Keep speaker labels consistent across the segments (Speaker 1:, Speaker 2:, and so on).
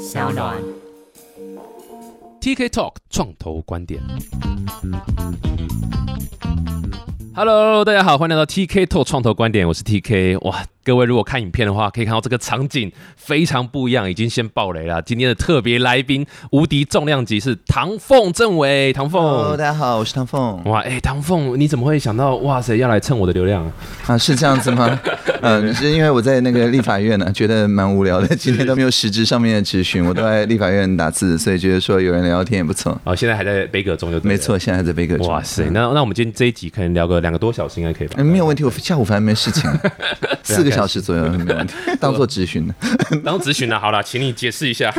Speaker 1: 小暖。
Speaker 2: TK Talk 创投观点。Hello，大家好，欢迎来到 TK Talk 创投观点，我是 TK。哇，各位如果看影片的话，可以看到这个场景非常不一样，已经先爆雷了。今天的特别来宾，无敌重量级是唐凤政委，唐
Speaker 3: Hello，
Speaker 2: 凤。
Speaker 3: 大家好，我是唐凤。
Speaker 2: 哇，哎、唐凤，你怎么会想到哇塞要来蹭我的流量啊？
Speaker 3: 啊，是这样子吗？嗯，是因为我在那个立法院呢、觉得蛮无聊的，今天都没有实质上面的质询，我都在立法院打字，所以觉得说有人聊天也不错。
Speaker 2: 哦，现在还在杯葛中就对了
Speaker 3: 没。错，现在还在贝壳中。
Speaker 2: 哇塞，那那我们今天这一集可能聊个两个多小时，应该可以吧？
Speaker 3: 嗯，没有问题，我下午反正没事情，四个小时左右没问题，当做咨询的。
Speaker 2: 当咨询了，好了，请你解释一下。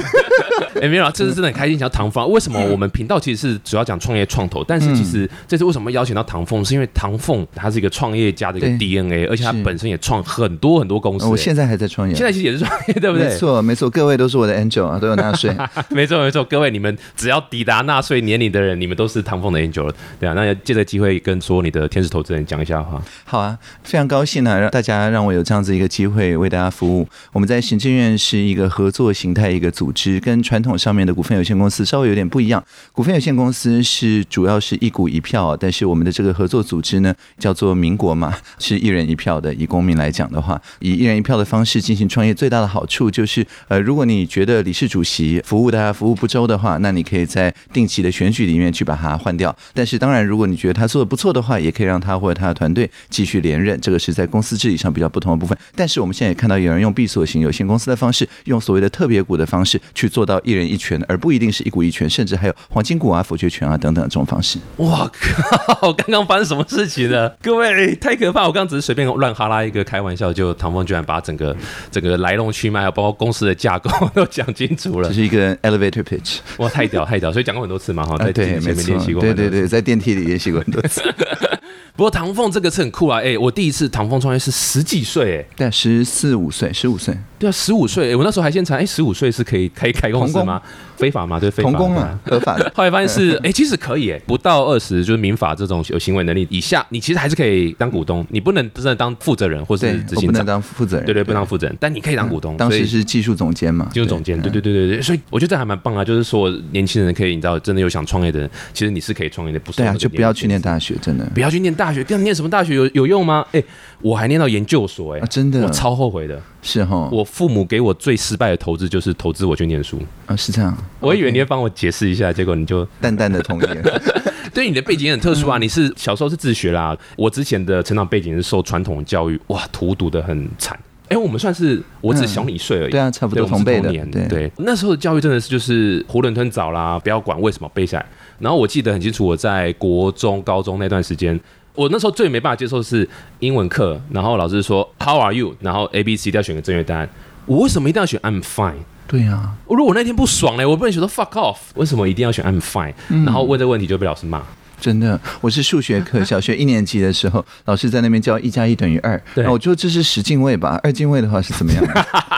Speaker 2: 哎、没有啊，这次真的很开心，想到唐凤。为什么我们频道其实是主要讲创业创投，但是其实这次为什么邀请到唐凤，是因为唐凤他是一个创业家的一个 DNA，而且他本身也创很多很多公司、在
Speaker 3: 我现在还在创业，
Speaker 2: 现在其实也是创业，对不对？
Speaker 3: 没错没错，各位都是我的 angel 啊，都有纳税。
Speaker 2: 没错没错，各位你们只要抵达纳税年龄的人，你们都是唐凤的 angel 了，对啊。那借这个机会跟所有你的天使投资人讲一下话。
Speaker 3: 好啊，非常高兴啊、让大家让我有这样子一个机会为大家服务。我们在行政院是一个合作形态一个组织，跟传传统上面的股份有限公司稍微有点不一样。股份有限公司是主要是一股一票，但是我们的这个合作组织呢，叫做民国嘛，是一人一票的。以公民来讲的话，以一人一票的方式进行创业，最大的好处就是，呃，如果你觉得理事主席服务大家服务不周的话，那你可以在定期的选举里面去把它换掉。但是当然，如果你觉得他做的不错的话，也可以让他或者他的团队继续连任。这个是在公司治理上比较不同的部分。但是我们现在也看到有人用闭锁型有限公司的方式，用所谓的特别股的方式去做到人一权，而不一定是一股一权，甚至还有黄金股啊、否决权啊等等这种方式。
Speaker 2: 哇靠！刚刚发生什么事情了？各位太可怕！我刚刚只是随便乱哈拉一个开玩笑，就唐风居然把整个整个来龙去脉，包括公司的架构都讲清楚了
Speaker 3: 这。是一个 elevator pitch
Speaker 2: 哇，太屌太屌！所以讲过很多次嘛，哈，
Speaker 3: 对，
Speaker 2: 前面
Speaker 3: 没错
Speaker 2: 练习，过。
Speaker 3: 对对。对，在电梯里练习过很多次。
Speaker 2: 不过唐凤这个是很酷啊！哎，我第一次唐凤创业是十几岁，哎，
Speaker 3: 对，十四五岁，十五岁，
Speaker 2: 对啊，十五岁，哎，我那时候还先查，哎，十五岁是可以可以开公司吗？非法嘛？对，非法。
Speaker 3: 童工啊，合法的。
Speaker 2: 后来发现是，哎、其实可以，哎，不到二十就是民法这种有行为能力以下，你其实还是可以当股东，你不能真的当负责人或是，执行长，
Speaker 3: 我不能当负责人。
Speaker 2: 对对，不能当负责人，但你可以当股东。
Speaker 3: 当时是技术总监嘛，
Speaker 2: 技术总监，对对对对对，所以我觉得这还蛮棒啊，就是说年轻人可以，你知道，真的有想创业的人，其实你是可以创业的，不是
Speaker 3: 对啊，就不要去念
Speaker 2: 大，
Speaker 3: 学，真的
Speaker 2: 不要去念大学，跟念什么大学有有用吗？哎，我还念到研究所，哎
Speaker 3: 啊，，真的
Speaker 2: 我超后悔的。
Speaker 3: 是哈，
Speaker 2: 我父母给我最失败的投资就是投资我去念书，
Speaker 3: 啊是这样，
Speaker 2: 我以为你会帮我解释一下，结果你就
Speaker 3: 淡淡的同意。
Speaker 2: 对你的背景也很特殊啊，你是小时候是自学啦。我之前的成长背景是受传统教育，哇，荼毒的很惨。哎，我们算是我只小你一岁而已，
Speaker 3: 对啊，差不，多同辈的，
Speaker 2: 年，
Speaker 3: 对
Speaker 2: 对。那时候的教育真的是就是囫囵吞枣啦，不要管为什么背下来。然后我记得很清楚，我在国中、高中那段时间，我那时候最没办法接受的是英文课，然后老师说 How are you？然后 A、B、C 都要选个正确答案。我为什么一定要选 I'm fine？
Speaker 3: 对呀啊，
Speaker 2: 如果我那天不爽嘞，我不能选择 fuck off，为什么一定要选 I'm fine？、然
Speaker 3: 嗯
Speaker 2: 后问这个问题就被老师骂。
Speaker 3: 真的，我是数学课，小学一年级的时候，老师在那边教一加一等于二，我就这是十进位吧，二进位的话是怎么样？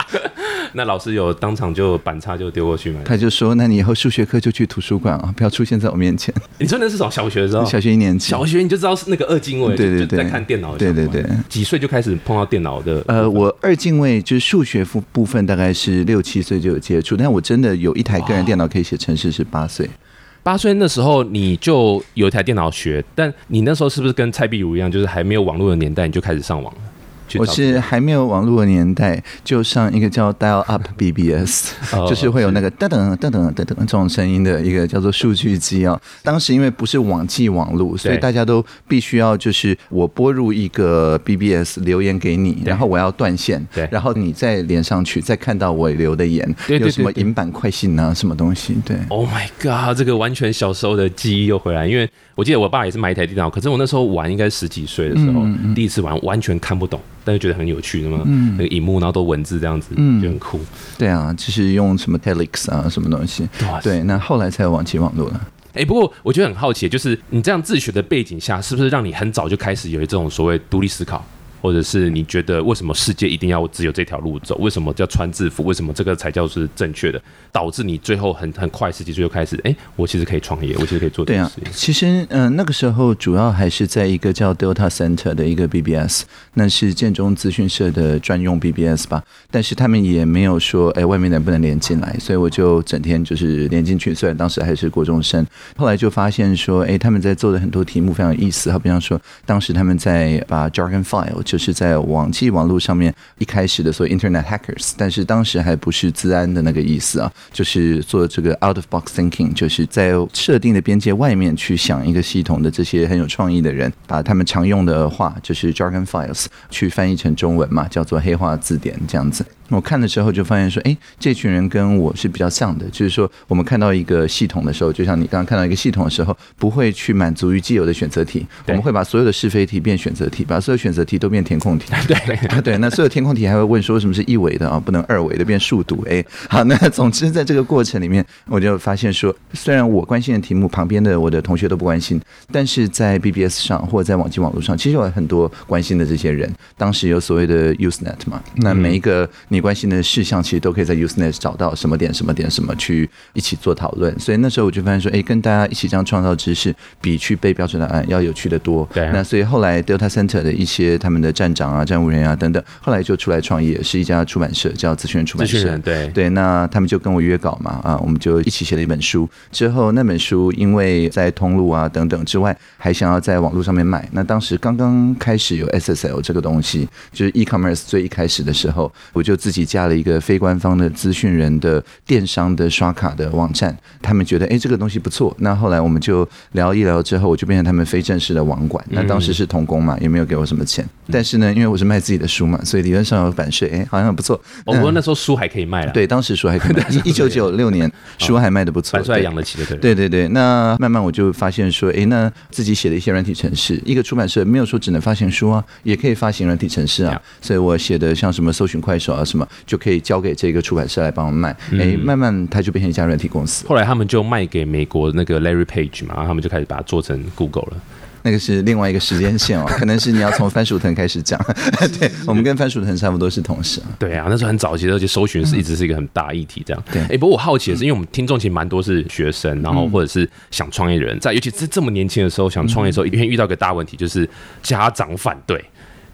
Speaker 2: 那老师有当场就板擦就丢过去吗？
Speaker 3: 他就说，那你以后数学课就去图书馆啊，不要出现在我面前。
Speaker 2: 你说那是从小学的时候，
Speaker 3: 小学一年级，
Speaker 2: 小学你就知道是那个二进位，
Speaker 3: 对对对
Speaker 2: 在看电脑
Speaker 3: 对对对。
Speaker 2: 几岁就开始碰到电脑的？
Speaker 3: 呃，我二进位就是数学部部分大概是六七岁就有接触，但我真的有一台个人电脑可以写程式是八岁。
Speaker 2: 八岁那时候你就有一台电脑学，但你那时候是不是跟蔡碧如一样，就是还没有网络的年代你就开始上网了？去
Speaker 3: 我是还没有网络的年代，就上一个叫 Dial Up BBS，、
Speaker 2: 哦
Speaker 3: 就是会有那个噔噔噔噔噔噔这种声音的一个叫做数据机啊。当时因为不是网际网络，所以大家都必须要就是我拨入一个 BBS 留言给你，然后我要断线，
Speaker 2: 对
Speaker 3: 然后你再连上去，再看到我留的言，有什么银版快信啊，什么东西，对。
Speaker 2: Oh my god！这个完全小时候的记忆又回来，因为我记得我爸也是买一台电脑，可是我那时候玩应该十几岁的时候，第一次玩完全看不懂，但是觉得很有趣，那么那个荧幕然后都文字这样子，就很酷。
Speaker 3: 对啊，就是用什么 Telex 啊，什么东西对，那后来才有网际网络了。
Speaker 2: 哎、不过我觉得很好奇，就是你这样自学的背景下，是不是让你很早就开始有这种所谓独立思考？或者是你觉得为什么世界一定要只有这条路走？为什么叫穿制服？为什么这个才叫是正确的？导致你最后很很快十几岁就开始，哎，我其实可以创业，我其实可以做
Speaker 3: 对啊。其实，嗯，那个时候主要还是在一个叫 Delta Center 的一个 BBS，那是建中资讯社的专用 BBS 吧。但是他们也没有说，哎，外面能不能连进来，所以我就整天就是连进去。虽然当时还是国中生，后来就发现说，哎，他们在做的很多题目非常有意思。好比方说，当时他们在把 Jargon File，就是在网际网络上面一开始的所谓 Internet Hackers，但是当时还不是自安的那个意思啊。就是做这个 out of box thinking，就是在设定的边界外面去想一个系统的这些很有创意的人，把他们常用的话，就是 jargon files，去翻译成中文嘛，叫做黑化字典这样子。我看的时候就发现说，哎，这群人跟我是比较像的，就是说，我们看到一个系统的时候，就像你刚刚看到一个系统的时候，不会去满足于既有的选择题，我们会把所有的是非题变选择题，把所有选择题都变填空题。
Speaker 2: 对
Speaker 3: 对，那所有填空题还会问说什么是一维的啊，不能二维的变数独。哎，好，那总之在这个过程里面，我就发现说，虽然我关心的题目，旁边的我的同学都不关心，但是在 BBS 上或者在网际网络上，其实有很多关心的这些人。当时有所谓的 Usenet 嘛，那每一个。你关心的事项其实都可以在 Usenet 找到什么点什么点什么去一起做讨论，所以那时候我就发现说，哎，跟大家一起这样创造知识，比去背标准答案要有趣的多。
Speaker 2: 对。
Speaker 3: 那所以后来 Delta Center 的一些他们的站长啊、站务人员啊等等，后来就出来创业，是一家出版社叫资讯出版社。
Speaker 2: 对
Speaker 3: 对。那他们就跟我约稿嘛，啊，我们就一起写了一本书。之后那本书因为在通路啊等等之外，还想要在网络上面卖。那当时刚刚开始有 SSL 这个东西，就是 e-commerce 最一开始的时候，我就。自己加了一个非官方的资讯人的电商的刷卡的网站，他们觉得哎这个东西不错，那后来我们就聊一聊之后，我就变成他们非正式的网管。那当时是童工嘛，也没有给我什么钱，但是呢，因为我是卖自己的书嘛，所以理论上有版税，哎好像不错。
Speaker 2: 不过那时候书还可以卖了，
Speaker 3: 对，当时书还可以卖。一九九六年书还卖的不错，
Speaker 2: 版税养得起的，对
Speaker 3: 对对对。那慢慢我就发现说，哎，那自己写的一些软体程式，一个出版社没有说只能发行书啊，也可以发行软体程式啊，所以我写的像什么搜寻快手啊。什么就可以交给这个出版社来帮我们卖，哎，慢慢它就变成一家软体公司。
Speaker 2: 后来他们就卖给美国那个 Larry Page 嘛，然后他们就开始把它做成 Google 了。
Speaker 3: 那个是另外一个时间线哦，可能是你要从番薯藤开始讲。对，我们跟番薯藤差不多是同事。
Speaker 2: 对啊，那时候很早期，而且搜寻是一直是一个很大议题，这样。
Speaker 3: 对，
Speaker 2: 哎，不过我好奇的是，因为我们听众其实蛮多是学生，然后或者是想创业的人，在尤其是这么年轻的时候想创业的时候，一定遇到个大问题，就是家长反对。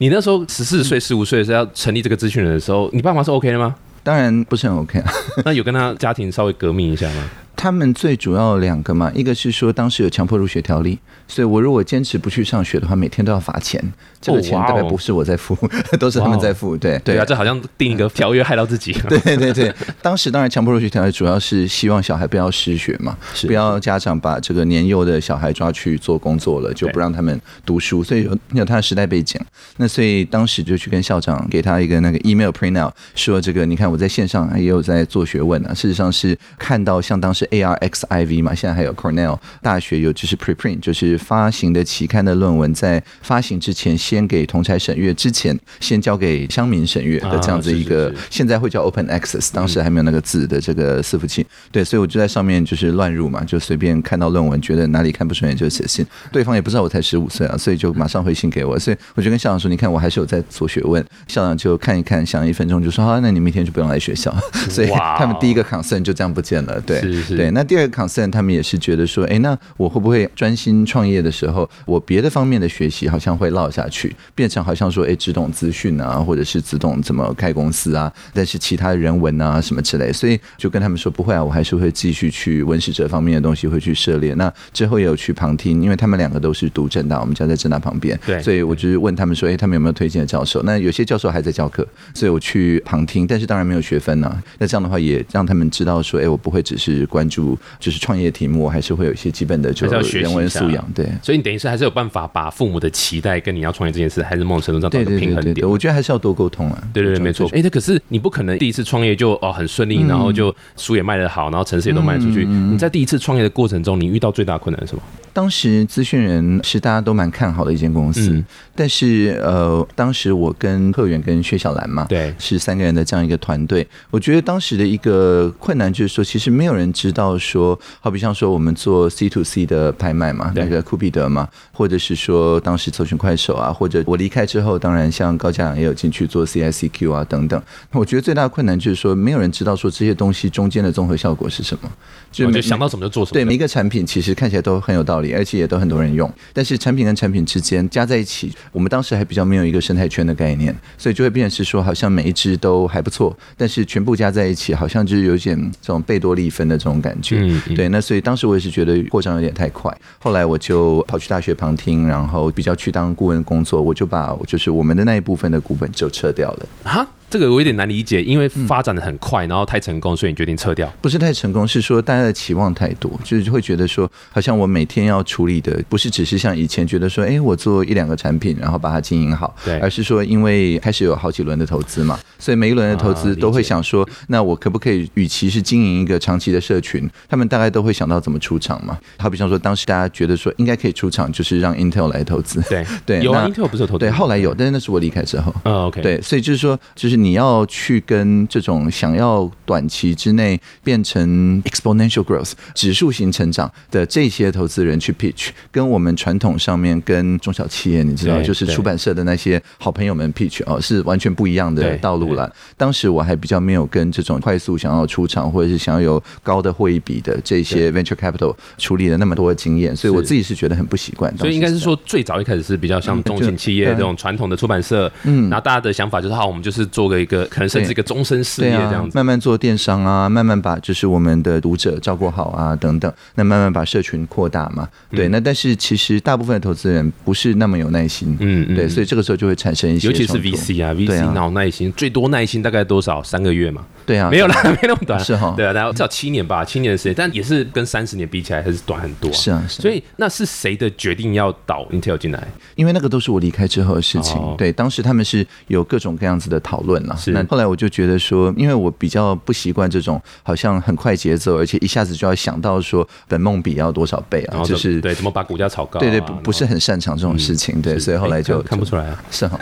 Speaker 2: 你那时候十四岁、十五岁的时候要成立这个资讯人的时候，你爸妈是 OK 的吗？
Speaker 3: 当然不是很 OK 啊。
Speaker 2: 那有跟他家庭稍微革命一下吗？
Speaker 3: 他们最主要两个嘛，一个是说当时有强迫入学条例，所以我如果坚持不去上学的话，每天都要罚钱。这个钱大概不是我在付，都是他们在付。对
Speaker 2: 对啊，这好像定一个条约害到自己。
Speaker 3: 对对对，当时当然强迫入学条例主要是希望小孩不要失学嘛，不要家长把这个年幼的小孩抓去做工作了，就不让他们读书，所以有有他的时代背景。那所以当时就去跟校长给他一个那个 email printout，说这个你看我在线上也有在做学问啊，事实上是看到像当时 ARXIV 嘛，现在还有 Cornell 大学有就是 preprint，就是发行的期刊的论文在发行之前。先给同才审阅，之前先交给乡民审阅的这样子一个，现在会叫 Open Access，当时还没有那个字的这个伺服器。对，所以我就在上面就是乱入嘛，就随便看到论文，觉得哪里看不顺眼就写信。对方也不知道我才十五岁啊，所以就马上回信给我。所以我就跟校长说：“你看，我还是有在做学问。”校长就看一看，想一分钟就说：“好，那你明天就不用来学校。”所以他们第一个 concern 就这样不见了。对，对。那第二个 concern，他们也是觉得说：“哎，那我会不会专心创业的时候，我别的方面的学习好像会落下去？”变成好像说，哎，只懂资讯啊，或者是只懂怎么开公司啊，但是其他人文啊什么之类，所以就跟他们说不会啊，我还是会继续去文史哲方面的东西会去涉猎。那之后也有去旁听，因为他们两个都是读正大，我们家在正大旁边，
Speaker 2: 对，
Speaker 3: 所以我就是问他们说，哎，他们有没有推荐的教授？那有些教授还在教课，所以我去旁听，但是当然没有学分呢。那这样的话也让他们知道说，哎，我不会只是关注就是创业题目，还是会有一些基本的就是人文素养。对，
Speaker 2: 所以你等于是还是有办法把父母的期待跟你要创业这件事。还是某种程度上找个平衡点，
Speaker 3: 我觉得还是要多沟通啊。
Speaker 2: 对对对，没错。哎，那可是你不可能第一次创业就哦很顺利，然后就书也卖得好，然后城市也都卖出去。你在第一次创业的过程中，你遇到最大困难是什么？
Speaker 3: 当时资讯人是大家都蛮看好的一间公司，但是呃，当时我跟贺源跟薛小兰嘛，
Speaker 2: 对，
Speaker 3: 是三个人的这样一个团队。我觉得当时的一个困难就是说，其实没有人知道。到说，好比像说我们做 C to C 的拍卖嘛，那个酷比德嘛，或者是说当时搜寻快手啊，或者我离开之后，当然像高家良也有进去做 CICQ 啊等等。我觉得最大的困难就是说，没有人知道说这些东西中间的综合效果是什么，
Speaker 2: 就就想到什么就做什么。
Speaker 3: 对，每一个产品其实看起来都很有道理，而且也都很多人用。但是产品跟产品之间加在一起，我们当时还比较没有一个生态圈的概念，所以就会变成是说，好像每一只都还不错，但是全部加在一起，好像就是有点这种贝多利分的这种感觉。嗯，对。那所以当时我也是觉得扩张有点太快，后来我就跑去大学旁听，然后比较去当顾问工作，我就把就是我们的那一部分的股本就撤掉了。
Speaker 2: 哈？这个我有点难理解，因为发展的很快，然后太成功，所以你决定撤掉。
Speaker 3: 不是太成功，是说大家的期望太多，就是会觉得说，好像我每天要处理的不是只是像以前觉得说，哎，我做一两个产品，然后把它经营好，
Speaker 2: 对，
Speaker 3: 而是说，因为开始有好几轮的投资嘛，所以每一轮的投资都会想说，那我可不可以，与其是经营一个长期的社群，他们大概都会想到怎么出场嘛。好比方说，当时大家觉得说应该可以出场，就是让 Intel 来投资，
Speaker 2: 对。
Speaker 3: 对，
Speaker 2: 有 Intel 不是有投资，
Speaker 3: 对，后来有，但是那是我离开之后，
Speaker 2: 嗯，OK，
Speaker 3: 对，所以就是说，就是你要去。跟这种想要短期之内变成 exponential growth 指数型成长的这些投资人去 pitch，跟我们传统上面跟中小企业，你知道，就是出版社的那些好朋友们 pitch 哦，是完全不一样的道路了。当时我还比较没有跟这种快速想要出场或者是想要有高的会议比的这些 venture capital 处理了那么多的经验，所以我自己是觉得很不习惯。
Speaker 2: 所以应该是说，最早一开始是比较像中型企业 这种传统的出版社，嗯，然后大家的想法就是好，我们就是做个一个可能甚至。一个终身事业这样子，
Speaker 3: 慢慢做电商啊，慢慢把就是我们的读者照顾好啊，等等。那慢慢把社群扩大嘛，对。那但是其实大部分的投资人不是那么有耐心，嗯，对。所以这个时候就会产生一些，
Speaker 2: 尤其是 VC 啊，VC 脑耐心最多耐心大概多少？三个月嘛。
Speaker 3: 对啊，
Speaker 2: 没有啦，没那么短，
Speaker 3: 是哈。
Speaker 2: 对啊，大概至少七年吧，七年的时间，但也是跟三十年比起来还是短很多。
Speaker 3: 是啊，
Speaker 2: 所以那是谁的决定要导 Intel 进来？
Speaker 3: 因为那个都是我离开之后的事情。对，当时他们是有各种各样子的讨论了。
Speaker 2: 是。
Speaker 3: 那后来我就觉得说。因为我比较不习惯这种好像很快节奏，而且一下子就要想到说本梦比要多少倍啊，就是
Speaker 2: 对怎么把股价炒高，
Speaker 3: 对对，不不是很擅长这种事情，对，所以后来就
Speaker 2: 看不出来啊，
Speaker 3: 是哈。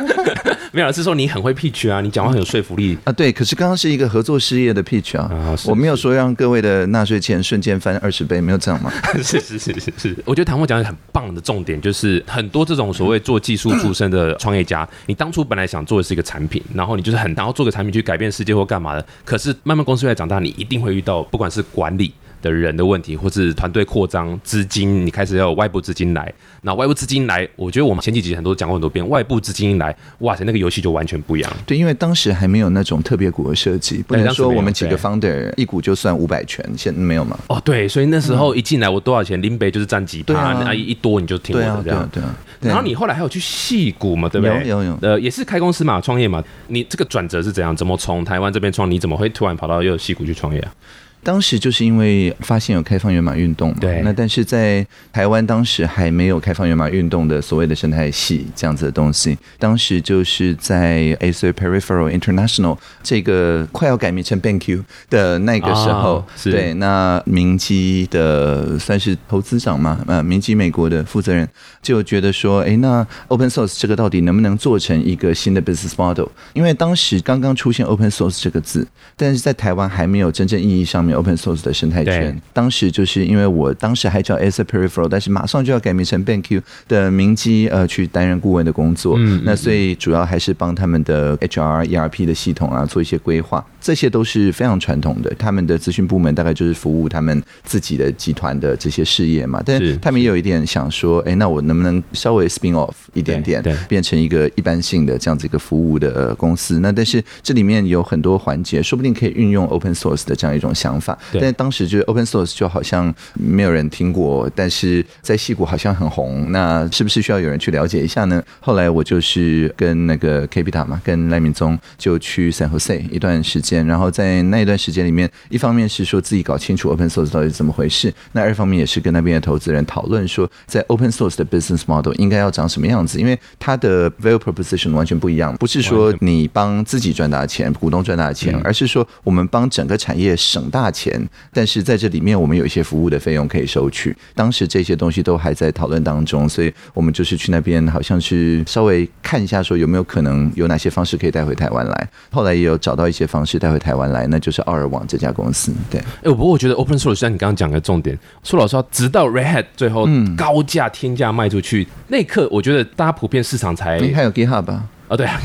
Speaker 2: 没有，是说你很会 pitch 啊，你讲话很有说服力
Speaker 3: 啊。对，可是刚刚是一个合作事业的 pitch 啊，我没有说让各位的纳税钱瞬间翻二十倍，没有这样吗？
Speaker 2: 是是是是是。我觉得唐默讲的很棒的重点就是，很多这种所谓做技术出身的创业家，你当初本来想做的是一个产品，然后你就是很想要做个产品去改变世界或干嘛的，可是慢慢公司越来长大，你一定会遇到不管是管理。的人的问题，或是团队扩张、资金，你开始要有外部资金来。那外部资金来，我觉得我们前几集很多讲过很多遍，外部资金一来，哇塞，那个游戏就完全不一样。
Speaker 3: 对，因为当时还没有那种特别股的设计，不能说我们几个 founder 一股就算五百全，现在没有吗？
Speaker 2: 哦，对，所以那时候一进来，我多少钱，林北就是占几趴，啊，一多你就听我的这样。
Speaker 3: 对啊，
Speaker 2: 然后你后来还有去戏股嘛，对不对？
Speaker 3: 有有有。
Speaker 2: 呃，也是开公司嘛，创业嘛。你这个转折是怎样？怎么从台湾这边创？你怎么会突然跑到又戏股去创业啊？
Speaker 3: 当时就是因为发现有开放源码运动嘛，
Speaker 2: 对，
Speaker 3: 那但是在台湾当时还没有开放源码运动的所谓的生态系这样子的东西。当时就是在 Acer Peripheral International 这个快要改名成 BenQ 的那个时候，对，那明基的算是投资长嘛，呃，明基美国的负责人就觉得说，哎，那 Open Source 这个到底能不能做成一个新的 business model？因为当时刚刚出现 Open Source 这个字，但是在台湾还没有真正意义上面。Open Source 的生态圈，当时就是因为我当时还叫 Peripheral，但是马上就要改名成 BenQ 的明基呃去担任顾问的工作，嗯那所以主要还是帮他们的 HR ERP 的系统啊做一些规划。这些都是非常传统的，他们的咨询部门大概就是服务他们自己的集团的这些事业嘛。但是他们也有一点想说，哎，那我能不能稍微 spin off 一点点，变成一个一般性的这样子一个服务的公司？那但是这里面有很多环节，说不定可以运用 open source 的这样一种想法。但当时就是 open source 就好像没有人听过，但是在戏谷好像很红。那是不是需要有人去了解一下呢？后来我就是跟那个 K P 塔嘛，跟赖明宗就去 San Jose 一段时间。然后在那一段时间里面，一方面是说自己搞清楚 open source 到底是怎么回事，那二方面也是跟那边的投资人讨论说，在 open source 的 business model 应该要长什么样子，因为它的 value proposition 完全不一样，不是说你帮自己赚大钱，股东赚大钱，而是说我们帮整个产业省大大钱，但是在这里面我们有一些服务的费用可以收取。当时这些东西都还在讨论当中，所以我们就是去那边，好像是稍微看一下，说有没有可能有哪些方式可以带回台湾来。后来也有找到一些方式带回台湾来，那就是奥尔网这家公司。对，
Speaker 2: 哎，不过我觉得 Open Source 像你刚刚讲的重点，说老实话，直到 Red Hat 最后高价天价卖出去那一刻，我觉得大家普遍市场才
Speaker 3: 还有 GitHub 吧。
Speaker 2: 啊，对啊，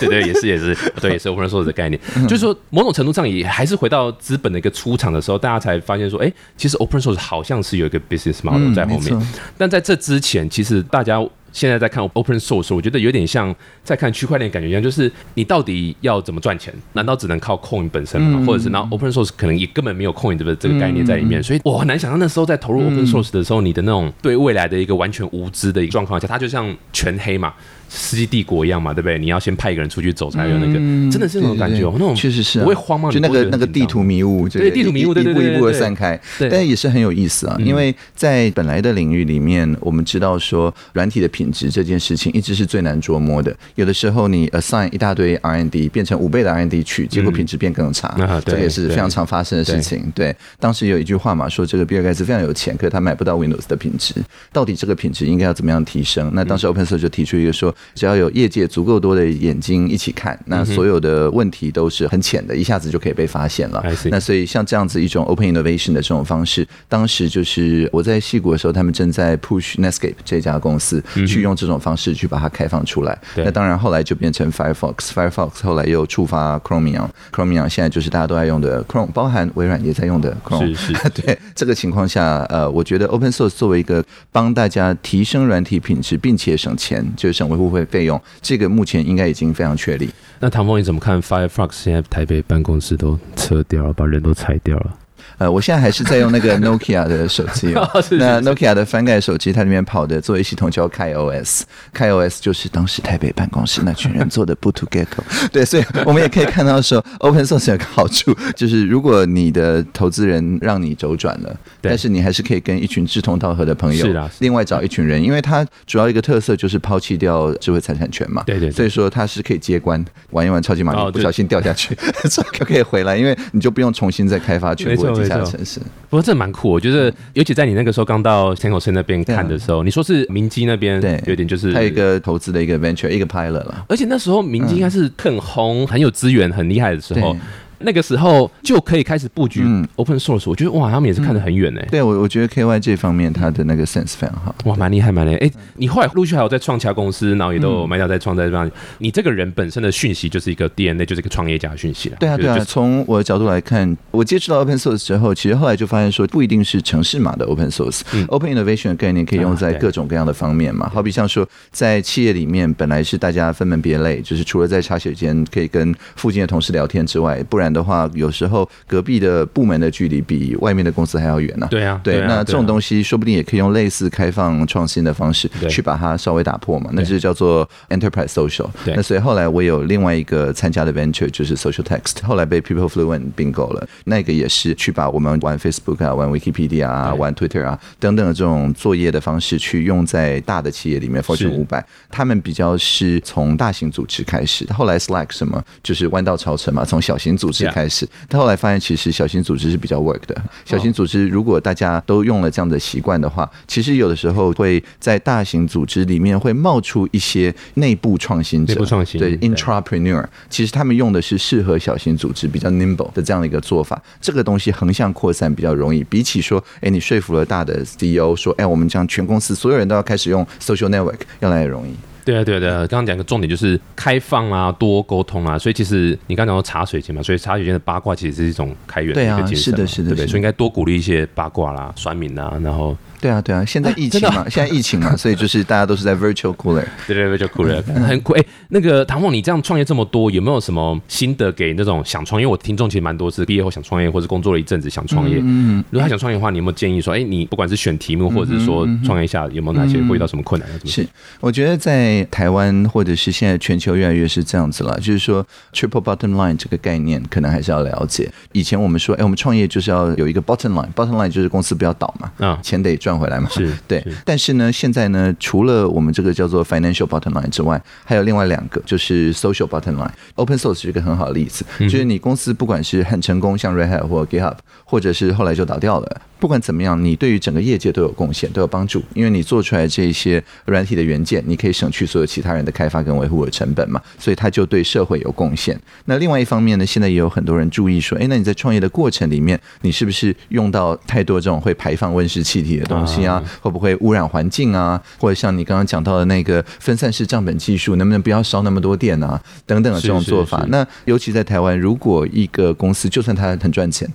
Speaker 2: 对 对，也是也是，对，也是 open source 的概念，就是说某种程度上也还是回到资本的一个出场的时候，大家才发现说，哎，其实 open source 好像是有一个 business model 在后面，但在这之前，其实大家。现在在看 open source，我觉得有点像在看区块链感觉一样，就是你到底要怎么赚钱？难道只能靠 coin 本身吗？或者是那 open source 可能也根本没有 coin 这个这个概念在里面？所以我很难想象那时候在投入 open source 的时候，你的那种对未来的一个完全无知的一个状况下，它就像全黑嘛。世纪帝国一样嘛，对不对？你要先派一个人出去走，才有那个，真的是那种感觉哦。那种
Speaker 3: 确实是
Speaker 2: 不会慌吗？
Speaker 3: 就那个那个地图迷雾，
Speaker 2: 对地图迷雾，对对对，
Speaker 3: 一步一步的散开。但也是很有意思啊，因为在本来的领域里面，我们知道说软体的品质这件事情一直是最难琢磨的。有的时候你 assign 一大堆 R N D 变成五倍的 R N D 去，结果品质变更差，这也是非常常发生的事情。对，当时有一句话嘛，说这个比尔盖茨非常有钱，可是他买不到 Windows 的品质。到底这个品质应该要怎么样提升？那当时 Open Source 就提出一个说，只要有业界足够多的眼睛一起看，那所有的问题都是很浅的，一下子就可以被发现了。那所以像这样子一种 open innovation 的这种方式，当时就是我在戏谷的时候，他们正在 push Netscape 这家公司去用这种方式去把它开放出来。那当然后来就变成 Firefox，Firefox 后来又触发 Chromium，Chromium 现在就是大家都在用的 Chrome，包含微软也在用的 Chrome。
Speaker 2: 是
Speaker 3: 是，对这个情况下，呃，我觉得 open source 作为一个帮大家提升软体品质，并且省钱，就是省维护会费用。这个目前应该已经非常确立。
Speaker 2: 那唐峰你怎么看？Firefox 现在台北办公室都撤掉了，把人都裁掉了。
Speaker 3: 呃，我现在还是在用那个 Nokia 的手机。那 Nokia 的翻盖手机，它里面跑的作业系统叫 KaiOS，KaiOS 就是当时台北办公室那群人做的 Boot to Gecko。对，所以我们也可以看到说，Open Source 有个好处，就是如果你的投资人让你周转了，但是你还是可以跟一群志同道合的朋友，
Speaker 2: 是啊，
Speaker 3: 另外找一群人，因为它主要一个特色就是抛弃掉智慧财产权嘛。
Speaker 2: 对对。
Speaker 3: 所以说它是可以接关玩一玩超级玛丽，不小心掉下去，可可以回来，因为你就不用重新再开发全部的。城市，
Speaker 2: 不过这蛮酷。我觉得，尤其在你那个时候刚到天口村那边看的时候，你说是明基那边，
Speaker 3: 对，
Speaker 2: 有点就是
Speaker 3: 他一个投资的一个 venture，一个 pilot 了。
Speaker 2: 而且那时候明基应该是很红、很有资源、很厉害的时候。那个时候就可以开始布局 open source，我觉得哇，他们也是看得很远呢。
Speaker 3: 对我，我觉得 KY 这方面他的那个 sense 非常好，
Speaker 2: 哇，蛮厉害，蛮厉害。哎，你后来陆续还有在创其他公司，然后也都有卖掉在创在这方。你这个人本身的讯息就是一个 DNA，就是一个创业家的讯息了。
Speaker 3: 对啊，对啊。从我的角度来看，我接触到 open source 之后，其实后来就发现说，不一定是城市码的 open source，open innovation 的概念可以用在各种各样的方面嘛。好比像说，在企业里面本来是大家分门别类，就是除了在茶水间可以跟附近的同事聊天之外，不然的话，有时候。隔壁的部门的距离比外面的公司还要远呢。
Speaker 2: 对啊，
Speaker 3: 对，那这种东西说不定也可以用类似开放创新的方式去把它稍微打破嘛。那就是叫做 enterprise social。那所以后来我有另外一个参加的 venture 就是 social text，后来被 people fluent 并购了。那个也是去把我们玩 Facebook 啊、玩 Wikipedia 啊、玩 Twitter 啊等等的这种作业的方式去用在大的企业里面，Fortune 五百，他们比较是从大型组织开始。后来 Slack 什么就是弯道超车嘛，从小型组织开始。他后来发现，其实小型组织是比较 work 的。小型组织如果大家都用了这样的习惯的话，其实有的时候会在大型组织里面会冒出一些内部创新者。
Speaker 2: 内部创新
Speaker 3: 对 intrapreneur，其实他们用的是适合小型组织比较 nimble 的这样的一个做法。这个东西横向扩散比较容易，比起说，哎，你说服了大的 CEO 说，哎，我们将全公司所有人都要开始用 social network，要来容易。
Speaker 2: 对啊，对对，刚刚讲个重点就是开放啊，多沟通啊，所以其实你刚讲到茶水间嘛，所以茶水间的八卦其实是一种开源的一个精神，
Speaker 3: 是的，是的，
Speaker 2: 对，所以应该多鼓励一些八卦啦、酸民啊，然后。
Speaker 3: 对啊，对啊，现在疫情嘛，现在疫情嘛，所以就是大家都是在 virtual cooler，
Speaker 2: 对对，virtual cooler 很酷。哎，那个唐梦，你这样创业这么多，有没有什么心得给那种想创业？因为我听众其实蛮多是毕业后想创业，或者工作了一阵子想创业。嗯，如果他想创业的话，你有没有建议说，哎，你不管是选题目，或者是说创业下有没有哪些会遇到什么困难？
Speaker 3: 是，我觉得在在台湾或者是现在全球越来越是这样子了，就是说 triple bottom line 这个概念可能还是要了解。以前我们说，哎，我们创业就是要有一个 bottom line，bottom line 就是公司不要倒嘛，
Speaker 2: 嗯
Speaker 3: 钱得赚回来嘛。
Speaker 2: 是
Speaker 3: 对
Speaker 2: 是。
Speaker 3: 但是呢，现在呢，除了我们这个叫做 financial bottom line 之外，还有另外两个，就是 social bottom line。Open source 是一个很好的例子，就是你公司不管是很成功，像 Red Hat 或 GitHub，或者是后来就倒掉了，不管怎么样，你对于整个业界都有贡献，都有帮助，因为你做出来这些软体的元件，你可以省去所有其他人的开发跟维护的成本嘛，所以它就对社会有贡献。那另外一方面呢，现在也有很多人注意说，哎，那你在创业的过程里面，你是不是用到太多这种会排放温室气体的东西啊？会不会污染环境啊？或者像你刚刚讲到的那个分散式账本技术，能不能不要烧那么多电啊？等等的这种
Speaker 2: 是是
Speaker 3: 做法。
Speaker 2: 是
Speaker 3: 那尤其在台湾，如果一个公司就算它很赚钱，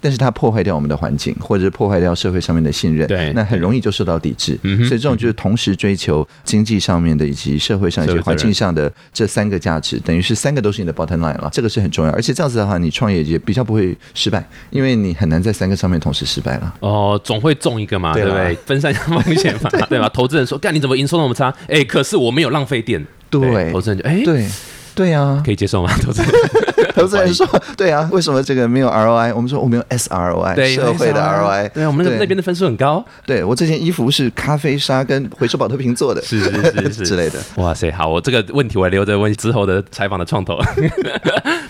Speaker 3: 但是它破坏掉我们的环境，或者是破坏掉社会上面的信任，
Speaker 2: 对
Speaker 3: 那很容易就受到抵制。
Speaker 2: 嗯
Speaker 3: 所以这种就是同时追求经济上面的以及社会上以及环境上的这三个价值，等于是三个都是你的 bottom line 了，这个是很重要。而且这样子的话，你创业也比较不会失败，因为你很难在三个上面同时失败了。
Speaker 2: 哦，总会中一个嘛，
Speaker 3: 对
Speaker 2: 对不对？分散一下风险嘛，对吧？投资人说，干你怎么营收那么差？哎，可是我没有浪费电，
Speaker 3: 对
Speaker 2: 投资人就哎，
Speaker 3: 对，对啊，
Speaker 2: 可以接受吗？投资人
Speaker 3: 投资人说，对啊，为什么这个没有 ROI？我们说我们有 SROI，
Speaker 2: 对
Speaker 3: 社会的 ROI。
Speaker 2: 对我们那边的分数很高，
Speaker 3: 对我这件衣服是咖啡纱跟回收保特瓶做的，
Speaker 2: 是是 是是
Speaker 3: 之类的。
Speaker 2: 哇塞，好，我这个问题我留着问之后的采访的创投。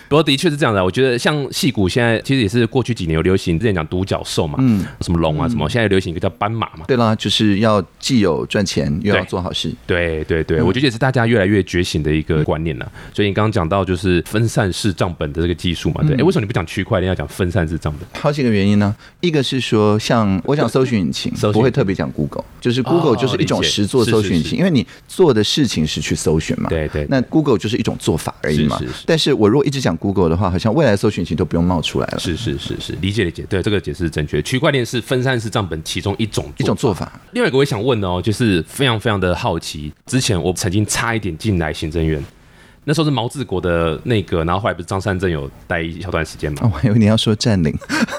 Speaker 2: 不过的确是这样的，我觉得像戏骨现在其实也是过去几年有流行，之前讲独角兽嘛，
Speaker 3: 嗯，
Speaker 2: 什么龙啊什么，现在流行一个叫斑马嘛。
Speaker 3: 对啦，就是要既有赚钱，又要做好事。
Speaker 2: 对对对，
Speaker 3: 嗯
Speaker 2: 我觉得也是大家越来越觉醒的一个观念了。所以你刚刚讲到就是分散式账本的这个技术嘛，对，
Speaker 3: 嗯。
Speaker 2: 哎，为什么你不讲区块链，要讲分散式账本？
Speaker 3: 好几个原因呢，一个是说，像我讲搜寻引擎
Speaker 2: 搜，
Speaker 3: 不会特别讲 Google，就是 Google
Speaker 2: 哦
Speaker 3: 就是一种实做搜寻引擎，
Speaker 2: 是。是是
Speaker 3: 因为你做的事情是去搜寻嘛。
Speaker 2: 对对，
Speaker 3: 那 Google 就是一种做法而已嘛。
Speaker 2: 是是是。
Speaker 3: 但是我如果一直讲 Google 的话，好像未来搜寻引擎都不用冒出来了。
Speaker 2: 是是是是，理解理解，对，这个解释是正确。区块链是分散式账本其中一种
Speaker 3: 一种做法，
Speaker 2: 另外一个我也想问哦，就是非常非常的好奇，之前我曾经差一点进来行政院，那时候是毛治国的那个，然后后来不是张善政有待一小段时间嘛，
Speaker 3: 哦，我以为你要说占领，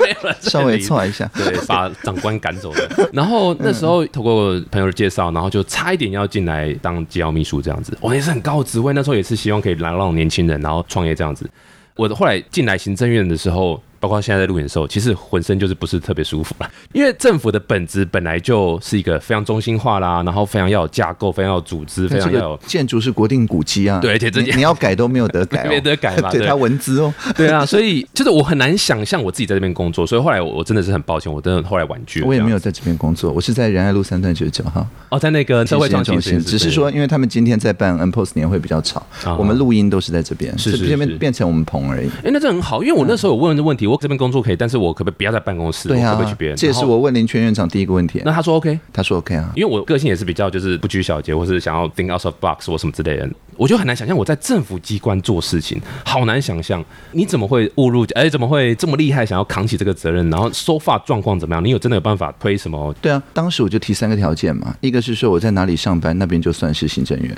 Speaker 2: 没有了，
Speaker 3: 稍微错一下。
Speaker 2: 对，把长官赶走了。然后那时候透过朋友的介绍，然后就差一点要进来当机要秘书这样子，我也是很高的职位，那时候也是希望可以来让年轻人然后创业这样子。我后来进来行政院的时候，包括现在在录影的时候，其实浑身就是不是特别舒服了，因为政府的本质本来就是一个非常中心化啦，然后非常要有架构，非常要有组织，非常要有
Speaker 3: 建筑是国定古迹啊，
Speaker 2: 对而且这
Speaker 3: 你你要改都没有得改、哦，
Speaker 2: 没得改嘛
Speaker 3: 对，
Speaker 2: 对
Speaker 3: 它文字哦，
Speaker 2: 对。啊，所以就是我很难想象我自己在这边工作，所以后来我我真的是很抱歉，我真的后来婉拒了。
Speaker 3: 我也没有在这边工作，我是在仁爱路三段九十九号
Speaker 2: 哦，在那个社会创新
Speaker 3: 中心，只是说因为他们今天在办 N Post 年会比较吵
Speaker 2: 啊，
Speaker 3: 我们录音都是在这边，
Speaker 2: 是是
Speaker 3: 这边
Speaker 2: 是。
Speaker 3: 变成我们棚而已。
Speaker 2: 哎、那这很好，因为我那时候有问这问题，我这边工作可以，但是我可不可以不要在办公室？
Speaker 3: 对啊
Speaker 2: 我可不可以去别人？
Speaker 3: 这也是。我问林泉院长第一个问题。
Speaker 2: 那他说 OK，
Speaker 3: 他说 OK 啊，
Speaker 2: 因为我个性也是比较就是不拘小节，或是想要 think out of box 或什么之类的人，我就很难想象我在政府机关做事情，好难想象你怎么会误入，哎、怎么会这么厉害，想要扛起这个责任？然后收发状况怎么样？你有真的有办法推什么？
Speaker 3: 对啊，当时我就提三个条件嘛，一个是说我在哪里上班，那边就算是行政员；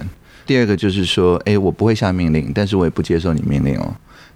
Speaker 3: 第二个就是说，哎，我不会下命令，但是我也不接受你命令哦。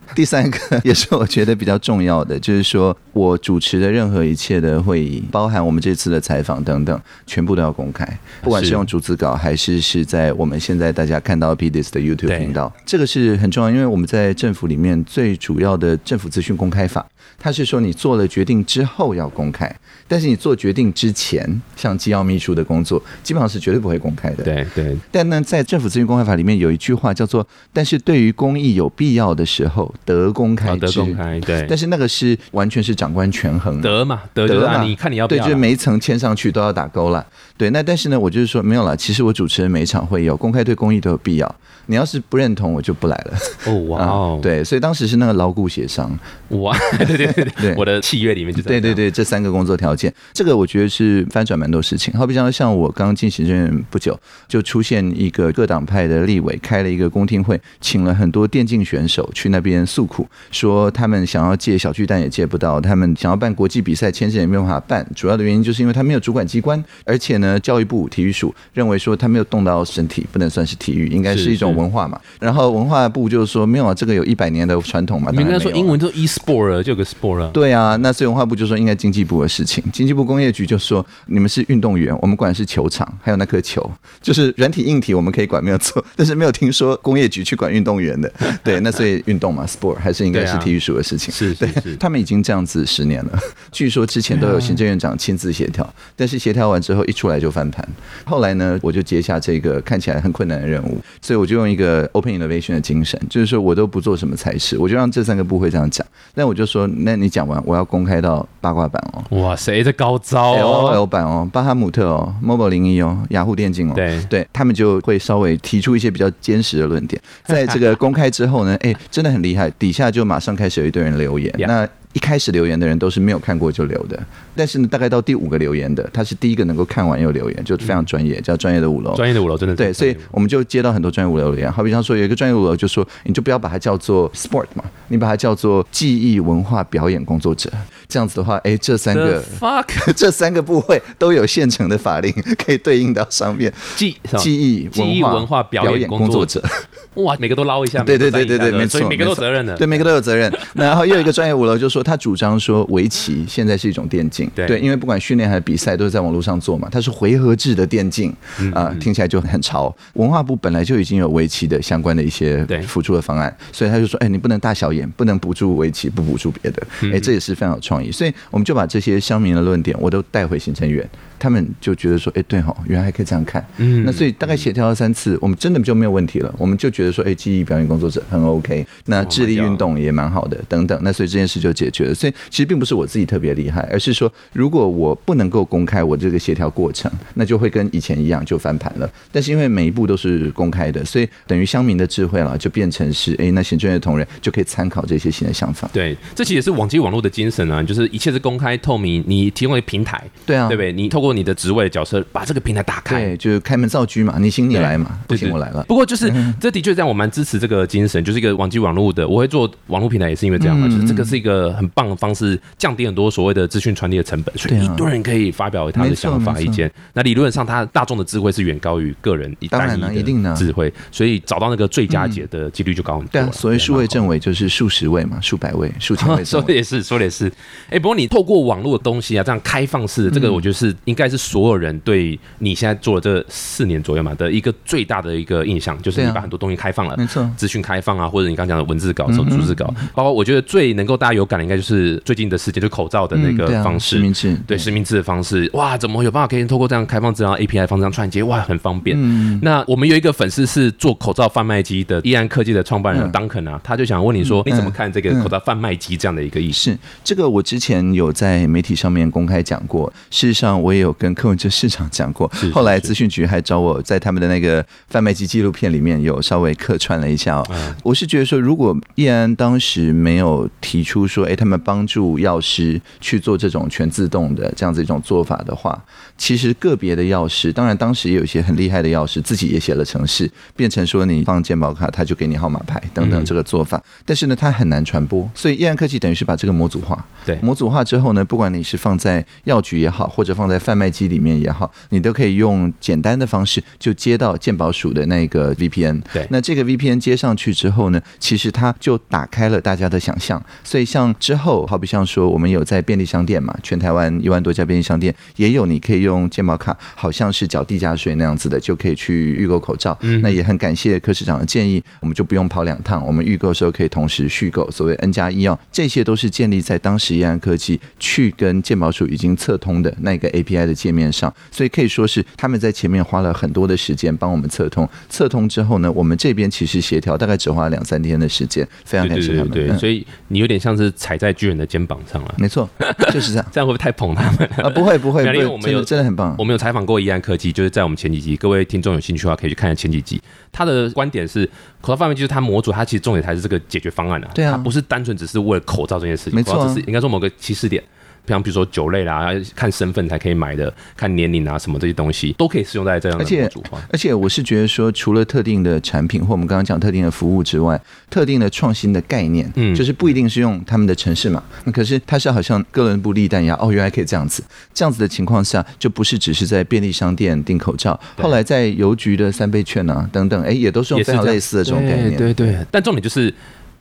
Speaker 3: 第三个也是我觉得比较重要的，就是说我主持的任何一切的会议，包含我们这次的采访等等，全部都要公开，不管是
Speaker 2: 是
Speaker 3: 用逐字稿还是是在我们现在大家看到 PDS 的 YouTube 频道，这个是很重要，因为我们在政府里面最主要的政府资讯公开法，它是说你做了决定之后要公开，但是你做决定之前，像机要秘书的工作，基本上是绝对不会公开的。。
Speaker 2: 对对，
Speaker 3: 但呢，在政府资讯公开法里面有一句话叫做：“但是对于公益有必要的时候，得公开。
Speaker 2: 得公开，对
Speaker 3: 但，是那个是完全是长官权衡
Speaker 2: 得嘛得
Speaker 3: 得嘛
Speaker 2: 你看你要不
Speaker 3: 对？就是每一层签上去都要打勾了。对，那但是呢，我就是说没有了。其实我主持人每一场会有公开对公益都有必要。你要是不认同，我就不来了。
Speaker 2: 哦哇哦
Speaker 3: 啊，对，所以当时是那个牢固协商。
Speaker 2: 哇，对对对对
Speaker 3: 对
Speaker 2: 我的契约里面就在
Speaker 3: 对对对，这三个工作条件，这个我觉得是翻转蛮多事情。好比像像我刚进行政院不久，就出现一个各党派的立委开了一个公听会，请了很多电竞选手去那边诉苦，说他们想要借小巨蛋也借不到，他们想要办国际比赛，签证也没有办法办，主要的原因就是因为他没有主管机关，而且呢，教育部体育署认为说他没有动到身体，不能算是体育，应该是一种文化嘛。然后文化部就是说没有啊，这个有一百年的传统嘛。
Speaker 2: 你应该说英文
Speaker 3: 就
Speaker 2: e sport 了，就有个 sport 了。
Speaker 3: 对啊，那所以文化部就说应该经济部的事情，经济部工业局就说你们是运动员，我们管的是球场，还有那颗球，就是软体硬体我们可以管没有错，但是没有听说工业局去管运动员的。对，那所以运动嘛，sport 还是应该是体育署的事情。
Speaker 2: 是是是，
Speaker 3: 他们已经这样子十年了，据说之前都有行政院长亲自协调，但是协调完之后一出来就翻盘。后来呢，我就接下这个看起来很困难的任务，所以我就用一个 open innovation 的精神，就是说我都不做什么才是，我就让这三个部会这样讲。那我就说，那你讲完，我要公开到八卦版哦。
Speaker 2: 哇塞，这高招
Speaker 3: 哦！L 版哦，巴哈姆特哦，mobile 零一哦，雅虎电竞哦，
Speaker 2: 对
Speaker 3: 对，他们就会稍微提出一些比较坚实的论点。在这个公开之后呢，哎，真的很厉害，底下就马上开始有一堆人留言。那一开始留言的人都是没有看过就留的，但是呢，大概到第五个留言的，他是第一个能够看完又留言，就非常专业，叫专业的五楼。
Speaker 2: 专业的五楼真的
Speaker 3: 对，所以我们就接到很多专业五楼留言。好比方说，有一个专业五楼就说，你就不要把它叫做 sport 嘛，你把它叫做记忆文化表演工作者。这样子的话，哎，这三个
Speaker 2: fuck，
Speaker 3: 这三个部会都有现成的法令可以对应到上面。
Speaker 2: 记
Speaker 3: 记忆
Speaker 2: 记忆文化表演工作者。哇，每个都捞一下，
Speaker 3: 对对对对对，没错，
Speaker 2: 每个都有责任的，
Speaker 3: 对，每个都有责任。然后又有一个专业五楼就说，他主张说围棋现在是一种电竞，对，因为不管训练还是比赛都是在网络上做嘛，它是回合制的电竞啊，听起来就很潮。文化部本来就已经有围棋的相关的一些辅助的方案，所以他就说，哎，你不能大小眼，不能补助围棋，不补助别的，哎，这也是非常有创意。所以我们就把这些乡民的论点，我都带回行政院。他们就觉得说，哎，对哈，原来还可以这样看。嗯，那所以大概协调了三次，我们真的就没有问题了。我们就觉得说，哎，记忆表演工作者很 OK，那智力运动也蛮好的，等等。那所以这件事就解决了。所以其实并不是我自己特别厉害，而是说，如果我不能够公开我这个协调过程，那就会跟以前一样就翻盘了。但是因为每一步都是公开的，所以等于乡民的智慧了，就变成是，哎，那行政院的同仁就可以参考这些新的想法。
Speaker 2: 对，这其实也是网际网络的精神啊，就是一切是公开透明，你提供一个平台，
Speaker 3: 对啊，
Speaker 2: 对不对？你透过你的职位角色把这个平台打开，
Speaker 3: 对，就是开门造车嘛，你行你来嘛，不行我来了。
Speaker 2: 不过就是这的确让我蛮支持这个精神，就是一个网际网络的，我会做网络平台也是因为这样嘛，就是这个是一个很棒的方式，降低很多所谓的资讯传递的成本，所以一堆人可以发表他的想法意见。那理论上，他大众的智慧是远高于个人一单一的智慧，所以找到那个最佳解的几率就高很多。
Speaker 3: 对啊，所谓数位政委就是数十位嘛，数百位、数千位。
Speaker 2: 说的也是，说的也是。哎，不过你透过网络的东西啊，这样开放式的这个，我觉得是应该是所有人。对你现在做了这四年左右嘛的一个最大的一个印象，就是你把很多东西开放了，
Speaker 3: 没错，
Speaker 2: 资讯开放啊，或者你刚讲的文字稿、手逐字稿，包括我觉得最能够大家有感的，应该就是最近的事件，就口罩的那个方式，
Speaker 3: 实名制，
Speaker 2: 对实名制的方式，哇，怎么有办法可以透过这样开放资料 API 方式串接，哇，很方便。那我们有一个粉丝是做口罩贩卖机的，易安科技的创办人 Duncan 啊，他就想问你说，你怎么看这个口罩贩卖机这样的一个意思？
Speaker 3: 是这个，我之前有在媒体上面公开讲过，事实上我也有跟柯文哲市长讲过，后来资讯局还找我在他们的那个贩卖机纪录片里面有稍微客串了一下哦。我是觉得说，如果叶安当时没有提出说，哎，他们帮助药师去做这种全自动的这样子一种做法的话，其实个别的药师，当然当时也有一些很厉害的药师自己也写了程式，变成说你放健保卡，他就给你号码牌等等这个做法。但是呢，它很难传播，所以叶安科技等于是把这个模组化。
Speaker 2: 对，
Speaker 3: 模组化之后呢，不管你是放在药局也好，或者放在贩卖机里面也好，你都可以用。简单的方式就接到鉴宝署的那个 VPN，
Speaker 2: 对，
Speaker 3: 那这个 VPN 接上去之后呢，其实它就打开了大家的想象。所以像之后，好比像说我们有在便利商店嘛，全台湾一万多家便利商店也有，你可以用健保卡，好像是缴地价税那样子的，就可以去预购口罩。嗯那也很感谢柯市长的建议，我们就不用跑两趟，我们预购的时候可以同时续购，所谓 N 加一哦，这些都是建立在当时易安科技去跟健保署已经测通的那个 API 的界面上，所以可以说是。他们在前面花了很多的时间帮我们测通，测通之后呢，我们这边其实协调大概只花了两三天的时间，非常感谢他们。
Speaker 2: 对，所以你有点像是踩在巨人的肩膀上了。
Speaker 3: 没错，就是这样。
Speaker 2: 这样会不会太捧他们
Speaker 3: 啊？不会不会，因
Speaker 2: 为我们有
Speaker 3: 真的很棒。
Speaker 2: 我们有采访过宜安科技，就是在我们前几集，各位听众有兴趣的话可以去看一下前几集。他的观点是，口罩范围就是他模组，他其实重点还是这个解决方案啊。
Speaker 3: 对啊，
Speaker 2: 他不是单纯只是为了口罩这件事情，
Speaker 3: 没错，
Speaker 2: 只是应该说某个起始点。像比如说酒类啦，看身份才可以买的，看年龄啊什么这些东西，都可以适用在这样的
Speaker 3: 而且
Speaker 2: 模组化。
Speaker 3: 而且我是觉得说，除了特定的产品或我们刚刚讲特定的服务之外，特定的创新的概念，
Speaker 2: 嗯
Speaker 3: 就是不一定是用他们的城市嘛，可是它是好像哥伦布利丹一样，哦，原来可以这样子，这样子的情况下，就不是只是在便利商店订口罩，后来在邮局的三倍券啊等等，哎，也都是用非常类似的这种概念。
Speaker 2: 对对对，但重点就是。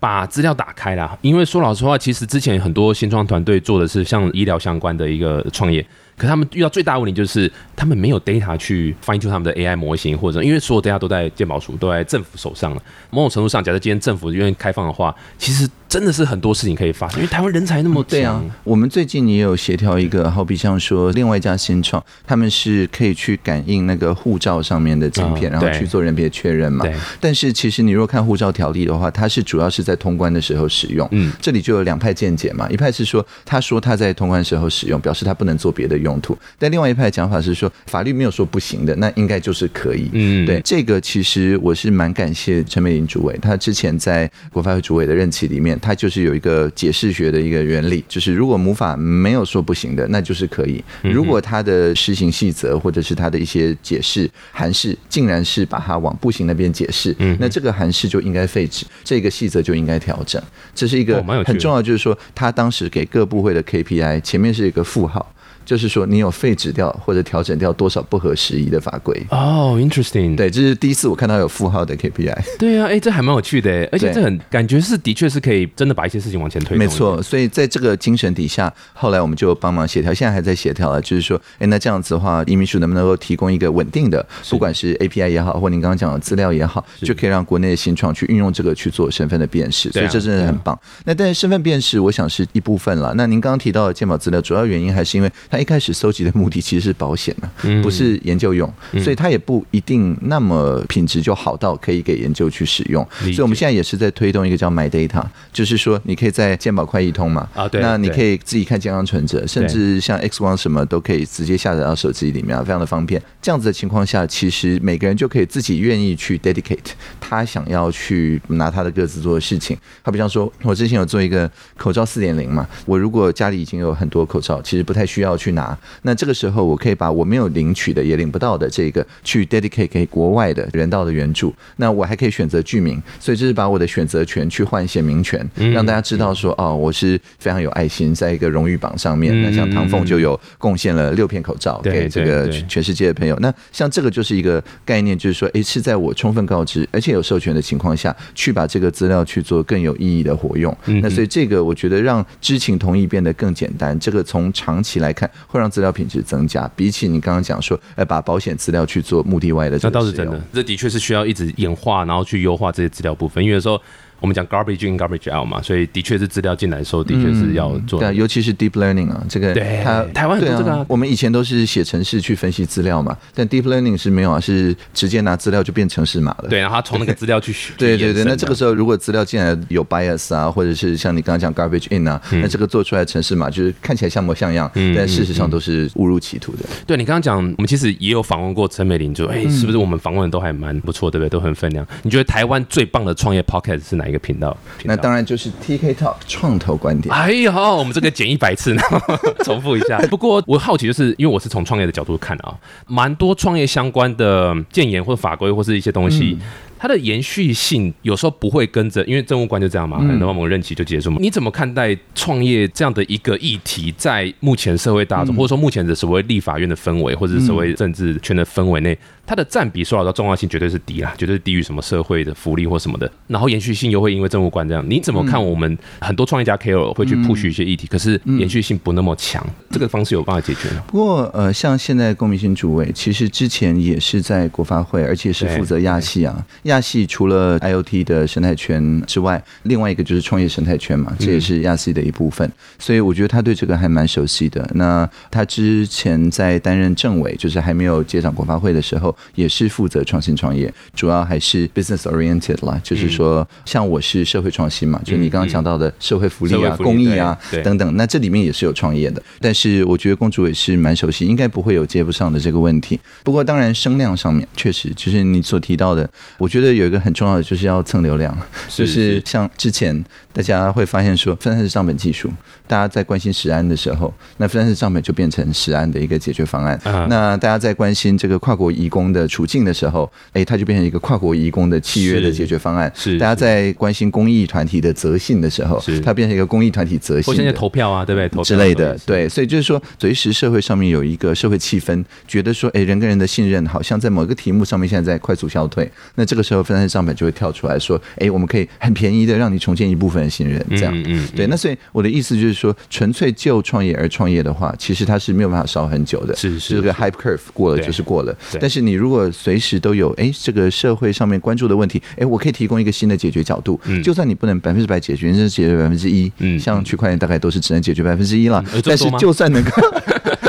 Speaker 2: 把资料打开啦，因为说老实话，其实之前很多新创团队做的是像医疗相关的一个创业，可他们遇到最大问题就是他们没有 data 去 fine tune 他们的 AI 模型，或者因为所有 data 都在鉴宝署，都在政府手上了。某种程度上，假设今天政府愿意开放的话，其实真的是很多事情可以发生，因为台湾人才那么
Speaker 3: 对啊，我们最近也有协调一个，好比像说另外一家新创，他们是可以去感应那个护照上面的晶片，然后去做人别确认嘛
Speaker 2: 对。
Speaker 3: 但是其实你若看护照条例的话，它是主要是在通关的时候使用。
Speaker 2: 嗯
Speaker 3: 这里就有两派见解嘛，一派是说他说他在通关时候使用，表示他不能做别的用途；但另外一派讲法是说，法律没有说不行的，那应该就是可以。
Speaker 2: 嗯
Speaker 3: 对，这个其实我是蛮感谢陈美玲主委，她之前在国发会主委的任期里面，她就是有一个解释学的一个原理，就是如果母法没有说不行的，那就是可以；如果它的施行细则或者是它的一些解释函释，竟然是把它往不行那边解释，那这个函释就应该废止，这个细则就应该调整。这是一个很重要，就是说他当时给各部会的 KPI 前面是一个负号。就是说，你有废止掉或者调整掉多少不合时宜的法规？
Speaker 2: 哦，interesting，
Speaker 3: 对，这是第一次我看到有负号的 KPI。
Speaker 2: 对啊，哎，这还蛮有趣的，而且这很感觉是的确是可以真的把一些事情往前推。
Speaker 3: 没错，，所以在这个精神底下，后来我们就帮忙协调，现在还在协调了。就是说，哎，那这样子的话，移民署能不能够提供一个稳定的，不管是 API 也好，或您刚刚讲的资料也好，就可以让国内的新创去运用这个去做身份的辨识。所以这真的很棒。那但是身份辨识，我想是一部分了。那您刚刚提到的健保资料，主要原因还是因为它一开始搜集的目的其实是保险啊，不是研究用，所以他也不一定那么品质就好到可以给研究去使用。所以我们现在也是在推动一个叫 My Data，就是说你可以在健保快易通嘛，
Speaker 2: 啊对
Speaker 3: 那你可以自己看健康存折，甚至像 X 光什么都可以直接下载到手机里面啊，非常的方便。这样子的情况下，其实每个人就可以自己愿意去 dedicate 他想要去拿他的各自做的事情。他比方说，我之前有做一个口罩四点零嘛，我如果家里已经有很多口罩，其实不太需要去拿，那这个时候我可以把我没有领取的也领不到的这个去 dedicate 给国外的人道的援助，那我还可以选择居民，所以这是把我的选择权去换选民权，让大家知道说哦，我是非常有爱心，在一个荣誉榜上面，那像唐凤就有贡献了六片口罩给这个全世界的朋友。那像这个就是一个概念，就是说，诶，是在我充分告知而且有授权的情况下去把这个资料去做更有意义的活用。
Speaker 2: 嗯
Speaker 3: 那所以这个我觉得让知情同意变得更简单，这个从长期来看会让资料品质增加，比起你刚刚讲说，呃，把保险资料去做目的外的这个
Speaker 2: 那倒是真的，这的确是需要一直演化，然后去优化这些资料部分，因为有时候。我们讲 garbage in garbage out 嘛，所以的确是资料进来的时候，的确是要做。
Speaker 3: 对啊，尤其是 deep learning 啊，这个
Speaker 2: 对
Speaker 3: 它
Speaker 2: 台湾很这个啊
Speaker 3: 我们以前都是写程式去分析资料嘛，但 deep learning 是没有啊，是直接拿资料就变程式码了。
Speaker 2: 对，然后他从那个资料去学。
Speaker 3: 对对对，那这个时候如果资料进来有 bias 啊，或者是像你刚刚讲 garbage in 啊，那这个做出来的程式码就是看起来像模像样，
Speaker 2: 嗯
Speaker 3: 但事实上都是误入歧途的。
Speaker 2: 对你刚刚讲，我们其实也有访问过陈美玲，就哎，是不是我们访问的都还蛮不错，对不对？都很分量。你觉得台湾最棒的创业 p o c k e t 是哪一个频道？
Speaker 3: 那当然就是 TK Talk 创投观点。
Speaker 2: 哎呦，我们这个剪一百次，然 后重复一下。不过我好奇，就是因为我是从创业的角度看啊，蛮多创业相关的建言或者法规或是一些东西。它的延续性有时候不会跟着，因为政务官就这样嘛，可能到某个任期就结束嘛。你怎么看待创业这样的一个议题，在目前社会大众，或者说目前的所谓立法院的氛围，或者是所谓政治圈的氛围内，它的占比说老到的重要性绝对是低啦，绝对是低于什么社会的福利或什么的。然后延续性又会因为政务官这样，你怎么看我们很多创业家 KOL 会去 push 一些议题，可是延续性不那么强，这个方式有办法解决吗？
Speaker 3: 不过，呃，像现在公民性主委，其实之前也是在国发会，而且是负责亚细啊。亚系除了 IOT 的生态圈之外，另外一个就是创业生态圈嘛，这也是亚系的一部分。所以我觉得他对这个还蛮熟悉的。那他之前在担任政委，就是还没有接掌国发会的时候，也是负责创新创业，主要还是 business oriented 啦，就是说，像我是社会创新嘛，就是你刚刚讲到的社会福利啊、公益啊等等，那这里面也是有创业的，但是我觉得公主也是蛮熟悉，应该不会有接不上的这个问题。不过当然声量上面确实就是你所提到的，我觉得有一个很重要的就是要蹭流量，就是像之前大家会发现说分散式账本技术，大家在关心时安的时候，那分散式账本就变成时安的一个解决方案。那大家在关心这个跨国移工的处境的时候，哎，它就变成一个跨国移工的契约的解决方案。
Speaker 2: 是
Speaker 3: 大家在关心公益团体的责信的时候，它变成一个公益团体责信。或
Speaker 2: 现在投票啊，对不对？投
Speaker 3: 之类的，对，所以就是说，随时社会上面有一个社会气氛，觉得说，哎，人跟人的信任好像在某个题目上面现在在快速消退，那这个时候分散账本就会跳出来说，哎，我们可以很便宜的让你重建一部分的信任，这样，嗯，对。那所以我的意思就是说，纯粹就创业而创业的话，其实它是没有办法烧很久的，
Speaker 2: 是是，
Speaker 3: 这个 hype curve 过了就是过了。但是你如果随时都有，哎，这个社会上面关注的问题，哎，我可以提供一个新的解决角度，嗯，就算你不能百分之百解决，甚至解决百分之一，嗯，像区块链大概都是只能解决百分之一了，但是就算能够。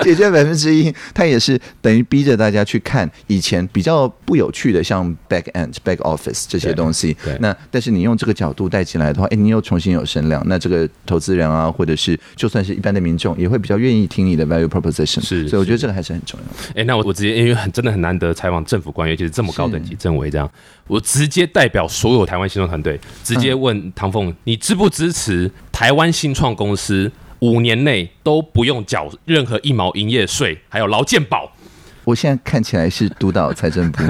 Speaker 3: 解决百分之一，它也是等于逼着大家去看以前比较不有趣的，像 back end、back office 这些东西。那但是你用这个角度带进来的话，哎，你又重新有声量，那这个投资人啊，或者是就算是一般的民众，也会比较愿意听你的 value proposition。
Speaker 2: 是，
Speaker 3: 所以我觉得这个还是很重要。
Speaker 2: 哎，那我我直接因为很真的很难得采访政府官员，就是这么高等级政委这样，我直接代表所有台湾新创团队，直接问唐凤，你支不支持台湾新创公司？五年内都不用缴任何一毛营业税，还有劳健保。
Speaker 3: 我现在看起来是督导财政部，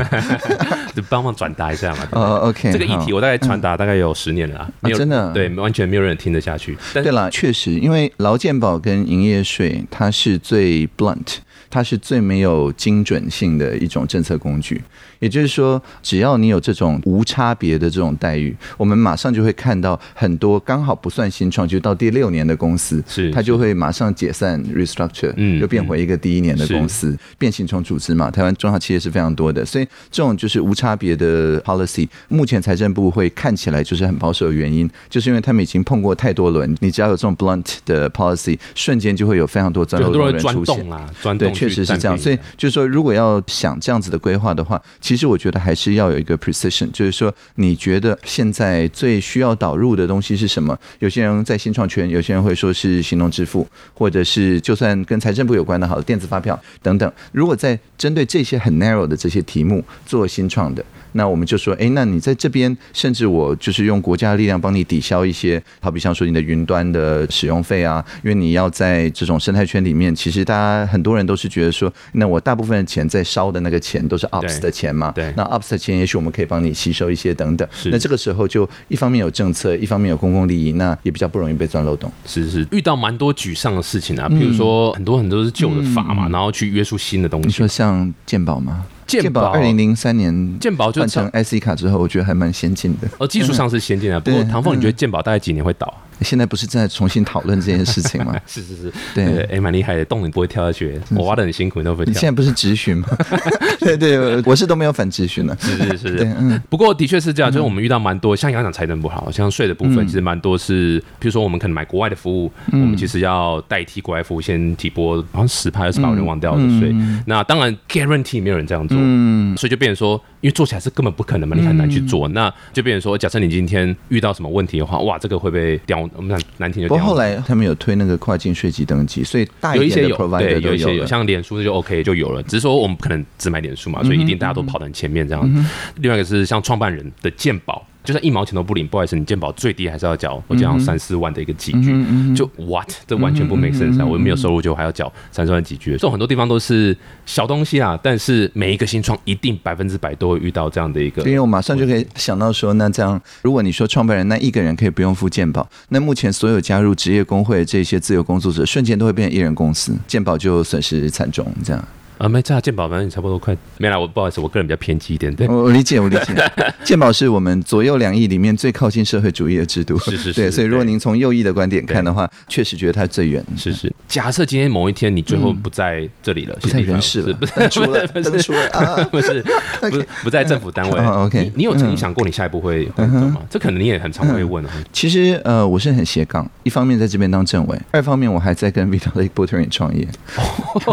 Speaker 2: 就帮忙转达一下嘛。
Speaker 3: 哦，OK，
Speaker 2: 这个议题我大概传达大概有十年了
Speaker 3: 啊，真的，
Speaker 2: 对，完全没有人听得下去。
Speaker 3: 对了，确实，因为劳健保跟营业税，它是最 blunt。它是最没有精准性的一种政策工具，也就是说，只要你有这种无差别的这种待遇，我们马上就会看到很多刚好不算新创，就到第六年的公司，
Speaker 2: 是
Speaker 3: 它就会马上解散 restructure，嗯，就变回一个第一年的公司，变形成组织嘛。台湾中小企业是非常多的，所以这种就是无差别的 policy，目前财政部会看起来就是很保守的原因，就是因为他们已经碰过太多轮，你只要有这种 blunt 的 policy，瞬间就会有非常多钻漏洞人出现
Speaker 2: 啊，钻洞。
Speaker 3: 确实是这样，所以就是说，如果要想这样子的规划的话，其其实我觉得还是要有一个 precision，就是说，你觉得现在最需要导入的东西是什么？有些人在新创圈，有些人会说是行动支付，或者是就算跟财政部有关的，好的电子发票等等。如果在针对这些很 narrow 的这些题目做新创的。那我们就说，哎，那你在这边，甚至我就是用国家的力量帮你抵消一些，好比像说你的云端的使用费啊，因为你要在这种生态圈里面，其实大家很多人都是觉得说，那我大部分的钱在烧的那个钱都是 ops 的钱嘛，
Speaker 2: 对，
Speaker 3: 那 ops 的钱也许我们可以帮你吸收一些等等，那这个时候就一方面有政策，一方面有公共利益，那也比较不容易被钻漏洞。
Speaker 2: 是是，遇到蛮多沮丧的事情啊，比如说很多很多是旧的法嘛，然后去约束新的东西。
Speaker 3: 你说像鉴宝吗？
Speaker 2: 鉴宝
Speaker 3: 二零零三年
Speaker 2: 鉴宝
Speaker 3: 换成 IC 卡之后，我觉得还蛮先进的。
Speaker 2: 哦，技术上是先进的。不过唐凤，你觉得鉴宝大概几年会倒？
Speaker 3: 现在不是正在重新讨论这件事情吗？
Speaker 2: 是是是，对，哎，蛮厉害的，洞你不会跳下去，我挖的很辛苦，你都不会跳。
Speaker 3: 你现在不是直询吗？对对，我是都没有反直询了。
Speaker 2: 是是是，对，嗯。不过的确是这样，就是我们遇到蛮多，像刚刚讲财政不好，像税的部分，其实蛮多是，比如说我们可能买国外的服务，我们其实要代替国外服务先提拨，好像十派二十把我人忘掉的税。那当然 guarantee 没有人这样做，嗯，所以就变成说。因为做起来是根本不可能嘛，你很难去做，那就变成说，假设你今天遇到什么问题的话，哇，这个会被刁，我们讲难听就。
Speaker 3: 不过后来他们有推那个跨境税籍登记，所以大一些
Speaker 2: 有，对，有一些有，像脸书就 OK 就有了，只是说我们不可能只买脸书嘛，所以一定大家都跑得很前面这样。另外一个是像创办人的鉴宝。就算一毛钱都不领，不好意思，你健保最低还是要缴，我讲三四万的一个几居，就 what，这完全不 make sense 啊！我又没有收入，就还要缴三四万几居，这种很多地方都是小东西啊，但是每一个新创一定百分之百都会遇到这样的一个。
Speaker 3: 因为我马上就可以想到说，那这样，如果你说创办人那一个人可以不用付健保，那目前所有加入职业工会这些自由工作者，瞬间都会变成一人公司，健保就损失惨重，这样。
Speaker 2: 啊，没这鉴宝，反正差不多快没了。我不好意思，我个人比较偏激一点。对，
Speaker 3: 我理解，我理解。鉴宝是我们左右两翼里面最靠近社会主义的制度。
Speaker 2: 是是是。
Speaker 3: 对，所以如果您从右翼的观点看的话，确实觉得它最远。
Speaker 2: 是是。假设今天某一天你最后不在这里了，
Speaker 3: 不在人世了，
Speaker 2: 不是
Speaker 3: 出了，
Speaker 2: 不是出了，不是不不在政府单位。
Speaker 3: OK，
Speaker 2: 你有曾经想过你下一步会会走吗？这可能你也很常会问。
Speaker 3: 其实呃，我是很斜杠，一方面在这边当政委，二方面我还在跟 Vitalik Buterin 创业。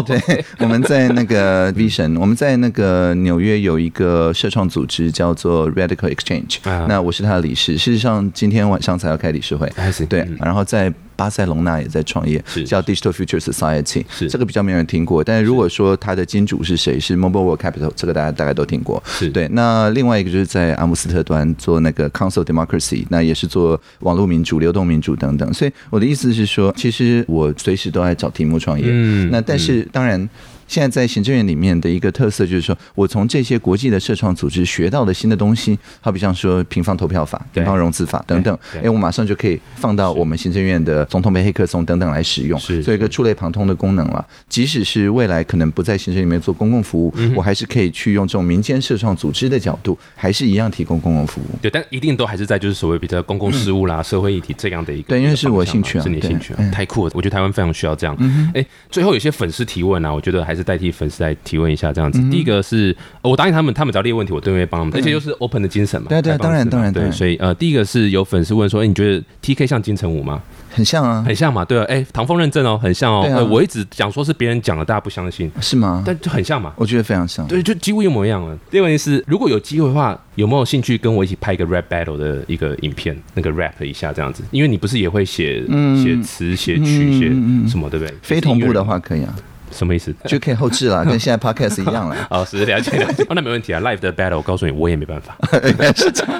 Speaker 3: 对，我们在那个 Vision，，我们在那个纽约有一个社创组织叫做 Radical Exchange，那我是他的理事。事实上，今天晚上才要开理事会。对，然后在巴塞隆纳也在创业，叫 Digital Future Society，
Speaker 2: 是
Speaker 3: 这个比较没有人听过。但是如果说它的金主是谁，是 Mobile World Capital，这个大家大概都听过。
Speaker 2: 是
Speaker 3: 对。那另外一个就是在阿姆斯特丹做那个 Council Democracy，那也是做网络民主、流动民主等等。所以我的意思是说，其实我随时都在找题目创业。
Speaker 2: 嗯
Speaker 3: 那但是当然。现在在行政院里面的一个特色就是说，我从这些国际的社创组织学到的新的东西，好比像说平方投票法、
Speaker 2: 对
Speaker 3: 平方融资法等等，
Speaker 2: 对
Speaker 3: 哎，我马上就可以放到我们行政院的总统杯黑客松等等来使用，
Speaker 2: 是
Speaker 3: 做一个触类旁通的功能了。即使是未来可能不在行政里面做公共服务，
Speaker 2: 嗯
Speaker 3: 我还是可以去用这种民间社创组织的角度，还是一样提供公共服务。
Speaker 2: 对，但一定都还是在就是所谓比较公共事务啦、社会议题这样的一个
Speaker 3: 对因为是我兴趣啊
Speaker 2: 是你兴趣啊
Speaker 3: 嗯，
Speaker 2: 太酷了！我觉得台湾非常需要这样。哎，最后有些粉丝提问啊，我觉得还是代替粉丝来提问一下这样
Speaker 3: 嗯
Speaker 2: 子。第一个是呃我答应他们，他们只要列问题，我都会帮他们，而且又是 open 的精神嘛。
Speaker 3: 对对当然当然对
Speaker 2: 所以呃，第一个是有粉丝问说，哎，你觉得 TK 像金城武吗？
Speaker 3: 很像啊，
Speaker 2: 很像嘛，对啊，哎，唐风认证哦，很像哦。
Speaker 3: 对啊
Speaker 2: 呃我一直讲说是别人讲的，大家不相信，
Speaker 3: 是吗？
Speaker 2: 但就很像嘛。
Speaker 3: 我觉得非常像。
Speaker 2: 对，就几乎一模一样了。第二个问题是，如果有机会的话，有没有兴趣跟我一起拍一个 rap battle 的一个影片，那个 rap 一下这样子？因为你不是也会写
Speaker 3: 嗯
Speaker 2: 写词、写曲、写什么，对不对？
Speaker 3: 非同步的，
Speaker 2: 话
Speaker 3: 可以啊，
Speaker 2: 什么意思？
Speaker 3: 就可以后置了，跟现在 podcast 一样了。
Speaker 2: 哦，是了解了解。哦，那没问题啊。Live 的 battle，我告诉你，我也没办法，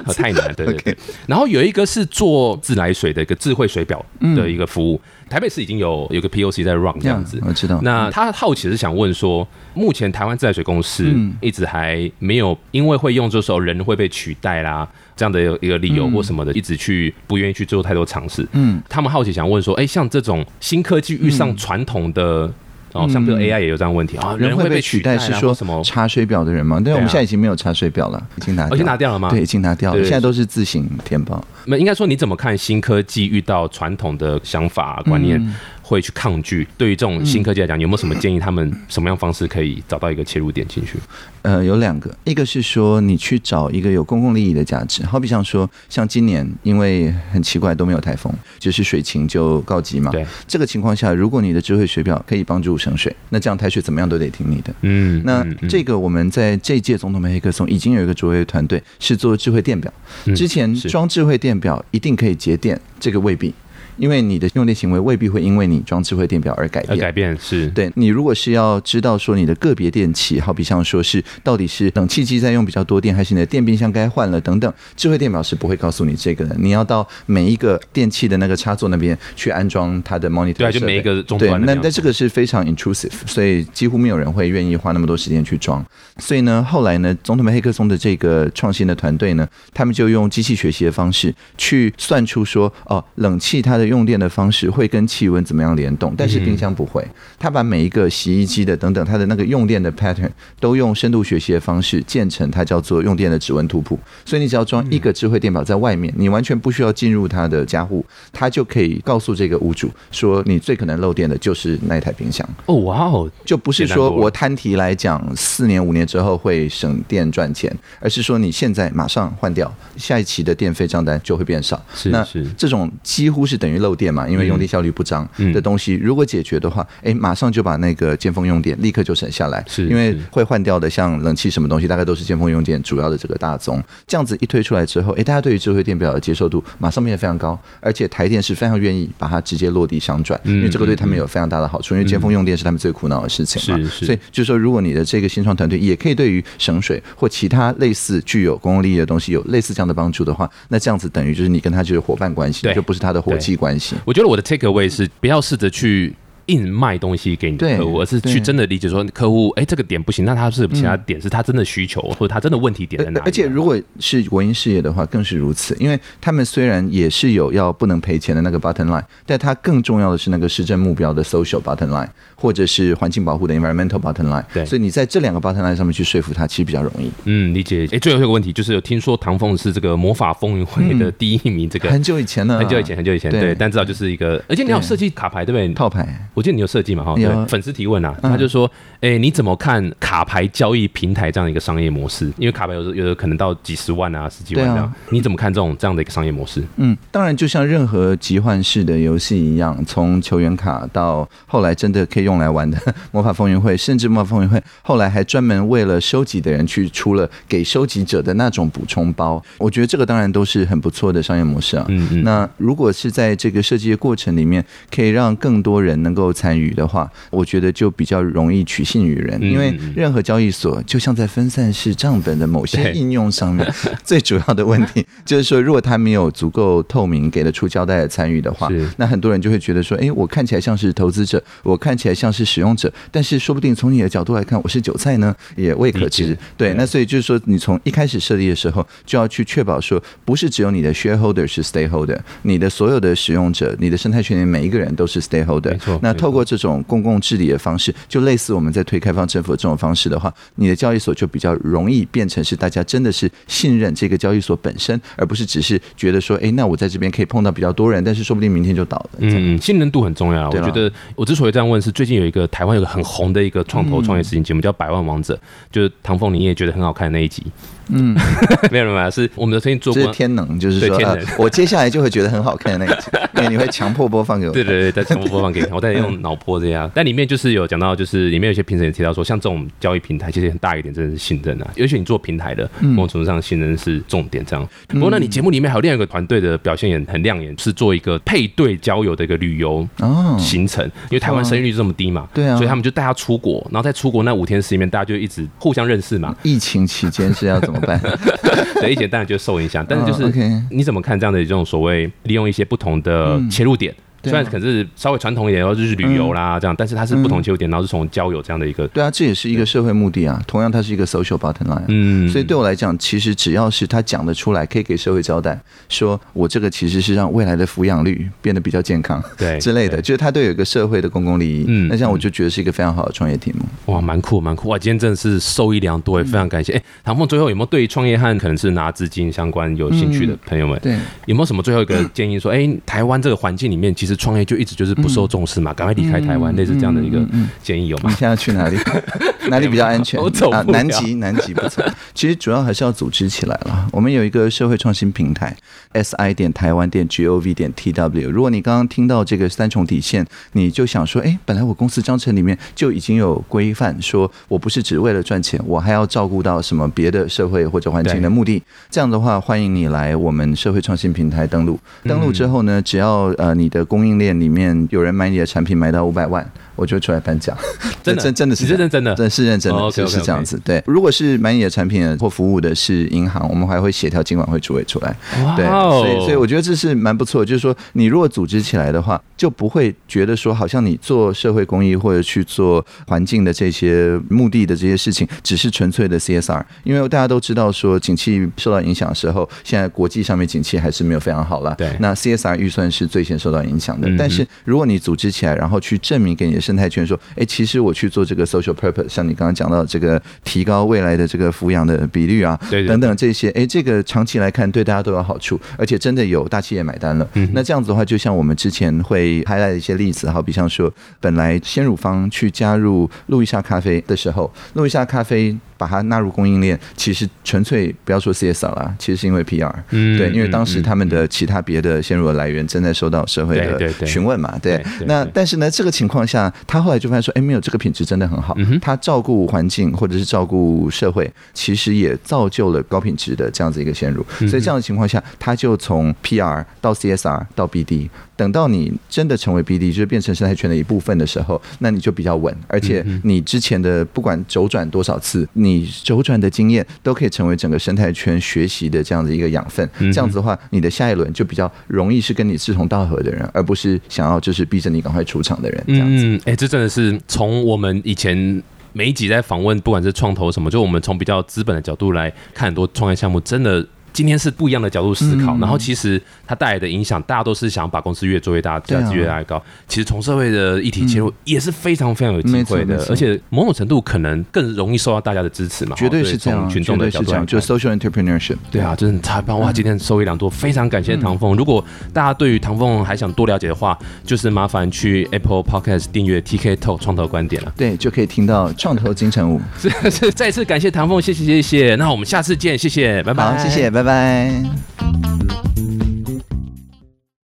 Speaker 2: 哦太难了。对对对。然后有一个是做自来水的一个智慧水表的一个服务，台北市已经有有个 POC 在 run 这样子。
Speaker 3: 我知道。
Speaker 2: 那他好奇是想问说，目前台湾自来水公司
Speaker 3: 嗯
Speaker 2: 一直还没有因为会用这时候人会被取代啦这样的一个理由或什么的，一直去不愿意去做太多尝试。
Speaker 3: 嗯，
Speaker 2: 他们好奇想问说，哎，像这种新科技遇上传统的。哦，像比如 AI 也有这样问题啊，
Speaker 3: 人会被取代
Speaker 2: 啊
Speaker 3: 是说
Speaker 2: 什么？
Speaker 3: 查水表的人吗？对，我们现在已经没有查水表了，已经拿掉，
Speaker 2: 已经拿掉了吗？
Speaker 3: 对，已经拿掉了，现在都是自行填报。
Speaker 2: 那应该说你怎么看新科技遇到传统的想法观念
Speaker 3: 嗯
Speaker 2: 会去抗拒？对于这种新科技来讲，有没有什么建议？他们什么样方式可以找到一个切入点进去？
Speaker 3: 呃，有两个，一个是说你去找一个有公共利益的价值，好比像说，像今年因为很奇怪都没有台风，就是水情就告急嘛。
Speaker 2: 对，
Speaker 3: 这个情况下，如果你的智慧水表可以帮助省水，那这样台水怎么样都得听你的。
Speaker 2: 嗯，
Speaker 3: 那这个我们在这届总统梅黑客松已经有一个卓越团队是做智慧电表，
Speaker 2: 嗯
Speaker 3: 之前装智慧电表一定可以节电，这个未必。因为你的用电行为未必会因为你装智慧电表而改变。
Speaker 2: 而改变是
Speaker 3: 对你如果是要知道说你的个别电器，好比像说是到底是冷气机在用比较多电，还是你的电冰箱该换了等等，智慧电表是不会告诉你这个的。你要到每一个电器的那个插座那边去安装它的 monitor，
Speaker 2: 对啊就每一个终
Speaker 3: 对，
Speaker 2: 端对
Speaker 3: 那那这个是非常 intrusive，所以几乎没有人会愿意花那么多时间去装。所以呢，后来呢，总统杯黑客松的这个创新的团队呢，他们就用机器学习的方式去算出说，哦，冷气它的用电的方式会跟气温怎么样联动，但是冰箱不会。他把每一个洗衣机的等等它的那个用电的 pattern 都用深度学习的方式建成它叫做用电的指纹图谱。所以你只要装一个智慧电表在外面，你完全不需要进入它的家户，它就可以告诉这个屋主说，你最可能漏电的就是那一台冰箱。
Speaker 2: 哦哇哦，
Speaker 3: 就不是说我摊题来讲，四年五年之后会省电赚钱，而是说你现在马上换掉，下一期的电费账单就会变少。那
Speaker 2: 是那
Speaker 3: 这种几乎是等于漏电嘛，因为用电效率不彰
Speaker 2: 嗯
Speaker 3: 的东西，如果解决的话，哎，马上就把那个尖峰用电立刻就省下来。
Speaker 2: 是
Speaker 3: 因为会换掉的，像冷气什么东西，大概都是尖峰用电主要的这个大宗。这样子一推出来之后，哎，大家对于智慧电表的接受度马上变得非常高，而且台电是非常愿意把它直接落地商转，
Speaker 2: 嗯
Speaker 3: 因为这个对他们有非常大的好处，因为尖峰用电是他们最苦恼的事情嘛。所以就是说，如果你的这个新创团队也可以对于省水或其他类似具有公共利益的东西有类似这样的帮助的话，那这样子等于就是你跟他就是伙伴关系，就不是他的伙计关系。
Speaker 2: 我觉得我的 take away 是不要试着去。硬卖东西给你的
Speaker 3: 对
Speaker 2: 客户，而是去真的理解说客户，哎，这个点不行，那他是其他点是他真的需求，或者他真的问题点在哪里？
Speaker 3: 而且如果是国营事业的话，更是如此，因为他们虽然也是有要不能赔钱的那个 bottom line，但它更重要的是那个市政目标的 social bottom line，或者是环境保护的 environmental bottom line。
Speaker 2: 对
Speaker 3: 所以你在这两个 bottom line 上面去说服他，其实比较容易。
Speaker 2: 嗯，理解。哎，最后一个问题就是，有听说唐凤是这个魔法风云会的第一名，这个
Speaker 3: 很久以前呢，
Speaker 2: 很久以前，很久以前，
Speaker 3: 对
Speaker 2: 对，但至少就是一个，而且你要设计卡牌，对不对？
Speaker 3: 套牌。
Speaker 2: 我记得你有设计嘛哈？
Speaker 3: 有
Speaker 2: 对，粉丝提问啊，
Speaker 3: 嗯
Speaker 2: 他就说，哎，你怎么看卡牌交易平台这样的一个商业模式？因为卡牌有的有的可能到几十万啊、十几万这样，你怎么看这种这样的一个商业模式？
Speaker 3: 嗯，当然，就像任何集换式的游戏一样，从球员卡到后来真的可以用来玩的魔法风云会，甚至魔法风云会后来还专门为了收集的人去出了给收集者的那种补充包。我觉得这个当然都是很不错的商业模式啊。
Speaker 2: 嗯嗯，
Speaker 3: 那如果是在这个设计的过程里面，可以让更多人能够参与的话，我觉得就比较容易取信于人。
Speaker 2: 嗯
Speaker 3: 因为任何交易所就像在分散式账本的某些应用上面，最主要的问题 就是说，如果它没有足够透明、给得出交代的参与的话，那很多人就会觉得说，哎，我看起来像是投资者，我看起来像是使用者，但是说不定从你的角度来看，我是韭菜呢，也未可知。对，那所以就是说，你从一开始设立的时候，就要去确保说，不是只有你的 shareholder 是 stakeholder，你的所有的使用者，你的生态圈里每一个人都是 stakeholder。
Speaker 2: 没错。没错
Speaker 3: 那透过这种公共治理的方式，就类似我们在推开放政府的这种方式的话，你的交易所就比较容易变成是大家真的是信任这个交易所本身，而不是只是觉得说，哎，那我在这边可以碰到比较多人，但是说不定明天就倒了。
Speaker 2: 嗯，信任度很重要。我觉得我之所以这样问，是最近有一个台湾有个很红的一个创投创业事情节目，叫《百万王者》，就是唐凤你也觉得很好看的那一集。
Speaker 3: 嗯，
Speaker 2: 没有没有，是我们的声音做
Speaker 3: 这是
Speaker 2: 过。
Speaker 3: 天能，就是说，我接下来就会觉得很好看的那一集，因为你会强迫播放给我。
Speaker 2: 对对对，在强迫播放给你看，我在用脑波这样。但里面就是有讲到，就是里面有些评审也提到说，像这种交易平台，其实很大一点真的是信任啊，尤其你做平台的，
Speaker 3: 嗯
Speaker 2: 某种程度上信任是重点。这样。不过，那你节目里面还有另外一个团队的表现也很亮眼，是做一个配对交友的一个旅游
Speaker 3: 哦，
Speaker 2: 行程，因为台湾生育率这么低嘛，
Speaker 3: 对啊
Speaker 2: 所以他们就带他出国，然后在出国那五天时间里面，大家就一直互相认识嘛。
Speaker 3: 疫情期间是要怎么办？
Speaker 2: 对，一姐当然就受影响，但是就是你怎么看这样的这种所谓利用一些不同的切入点？虽然可能是稍微传统一点，然后就是旅游啦这样，但是它是不同切入点，然后是从交友这样的一个，
Speaker 3: 对啊，这也是一个社会目的啊。同样，它是一个 social button line 啊。
Speaker 2: 嗯，
Speaker 3: 所以对我来讲，其实只要是他讲得出来，可以给社会交代，说我这个其实是让未来的抚养率变得比较健康，
Speaker 2: 对
Speaker 3: 之类的，就是它都有一个社会的公共利益。
Speaker 2: 嗯
Speaker 3: 那这样我就觉得是一个非常好的创业题目。
Speaker 2: 哇，蛮酷蛮酷哇！今天真的是受益良多，也非常感谢。哎，唐凤最后有没有对创业和可能是拿资金相关有兴趣的朋友们，
Speaker 3: 对，
Speaker 2: 有没有什么最后一个建议说，哎，台湾这个环境里面，其实创业就一直就是不受重视嘛，赶快离开台湾，类似这样的一个建议有吗
Speaker 3: 你？现在去哪里？哪里比较安全？
Speaker 2: 我走
Speaker 3: 啊，南极，南极不错。其实主要还是要组织起来了。我们有一个社会创新平台，s i 点台湾点 g o v 点 t w。如果你刚刚听到这个三重底线，你就想说，哎，本来我公司章程里面就已经有规范，说我不是只为了赚钱，我还要照顾到什么别的社会或者环境的目的。这样的话，欢迎你来我们社会创新平台登录。登录之后呢，只要呃你的供应链里面有人买你的产品买到五百万，我就出来颁奖。
Speaker 2: 真的
Speaker 3: 真真的是
Speaker 2: 是认真的
Speaker 3: 真的是认真的，
Speaker 2: 哦
Speaker 3: 是这样子。对，如果是买你的产品或服务的是银行，我们还会协调今晚会主委出来。对，所以所以我觉得这是蛮不错的，就是说你如果组织起来的话，就不会觉得说好像你做社会公益或者去做环境的这些目的的这些事情，只是纯粹的 CSR。因为大家都知道说，景气受到影响的时候，现在国际上面景气还是没有非常好了。
Speaker 2: 对
Speaker 3: 那 CSR 预算是最先受到影响的。
Speaker 2: 嗯
Speaker 3: 但是如果你组织起来，然后去证明给你的生态圈说，哎，其实我去做这个 social purpose，像你刚刚讲到这个提高未来的这个抚养的比率啊，
Speaker 2: 对对
Speaker 3: 等等这些，哎，这个长期来看对大家都有好处，而且真的有大企业买单了。
Speaker 2: 嗯
Speaker 3: 那这样子的话，就像我们之前会 highlight 的一些例子，好比像说，本来鲜乳方去加入路易莎咖啡的时候，路易莎咖啡。把它纳入供应链，其实纯粹不要说 CSR 啦，其实是因为 PR，
Speaker 2: 嗯
Speaker 3: 对，因为当时
Speaker 2: 嗯
Speaker 3: 他们的其他别的鲜乳的来源正在受到社会的询问嘛，对。那但是呢，这个情况下，他后来就发现说，哎，没有这个品质真的很好。他照顾环境或者是照顾社会，其实也造就了高品质的这样子一个鲜乳。
Speaker 2: 嗯
Speaker 3: 所以这样的情况下，他就从 PR 到 CSR 到 BD，等到你真的成为 BD，就是变成生态圈的一部分的时候，那你就比较稳，而且
Speaker 2: 嗯
Speaker 3: 你之前的不管周转多少次，你周转的经验都可以成为整个生态圈学习的这样的一个养分。
Speaker 2: 嗯
Speaker 3: 这样子的话，你的下一轮就比较容易是跟你志同道合的人，而不是想要就是逼着你赶快出场的人。这样子。
Speaker 2: 嗯，哎、这真的是从我们以前每一集在访问，不管是创投什么，就我们从比较资本的角度来看很多创业项目，真的今天是不一样的角度思考，
Speaker 3: 嗯
Speaker 2: 然后其实它带来的影响，大家都是想把公司越做越大，价值越来越高。其实从社会的议题切入也是非常非常有机会的而且某种程度可能更容易受到大家的支持嘛。
Speaker 3: 绝对
Speaker 2: 哦
Speaker 3: 是这样，
Speaker 2: 从群众的角度来
Speaker 3: 对是 social entrepreneurship。
Speaker 2: 对啊，真的太棒哇！今天收益良多，非常感谢唐凤。如果大家对于唐凤还想多了解的话，就是麻烦去 Apple Podcast 订阅 TK Talk 创投观点了。
Speaker 3: 对，就可以听到创投金城武。
Speaker 2: 是是，再次感谢唐凤，谢谢谢谢。那我们下次见，谢谢，拜拜。
Speaker 3: 好，谢谢，拜拜。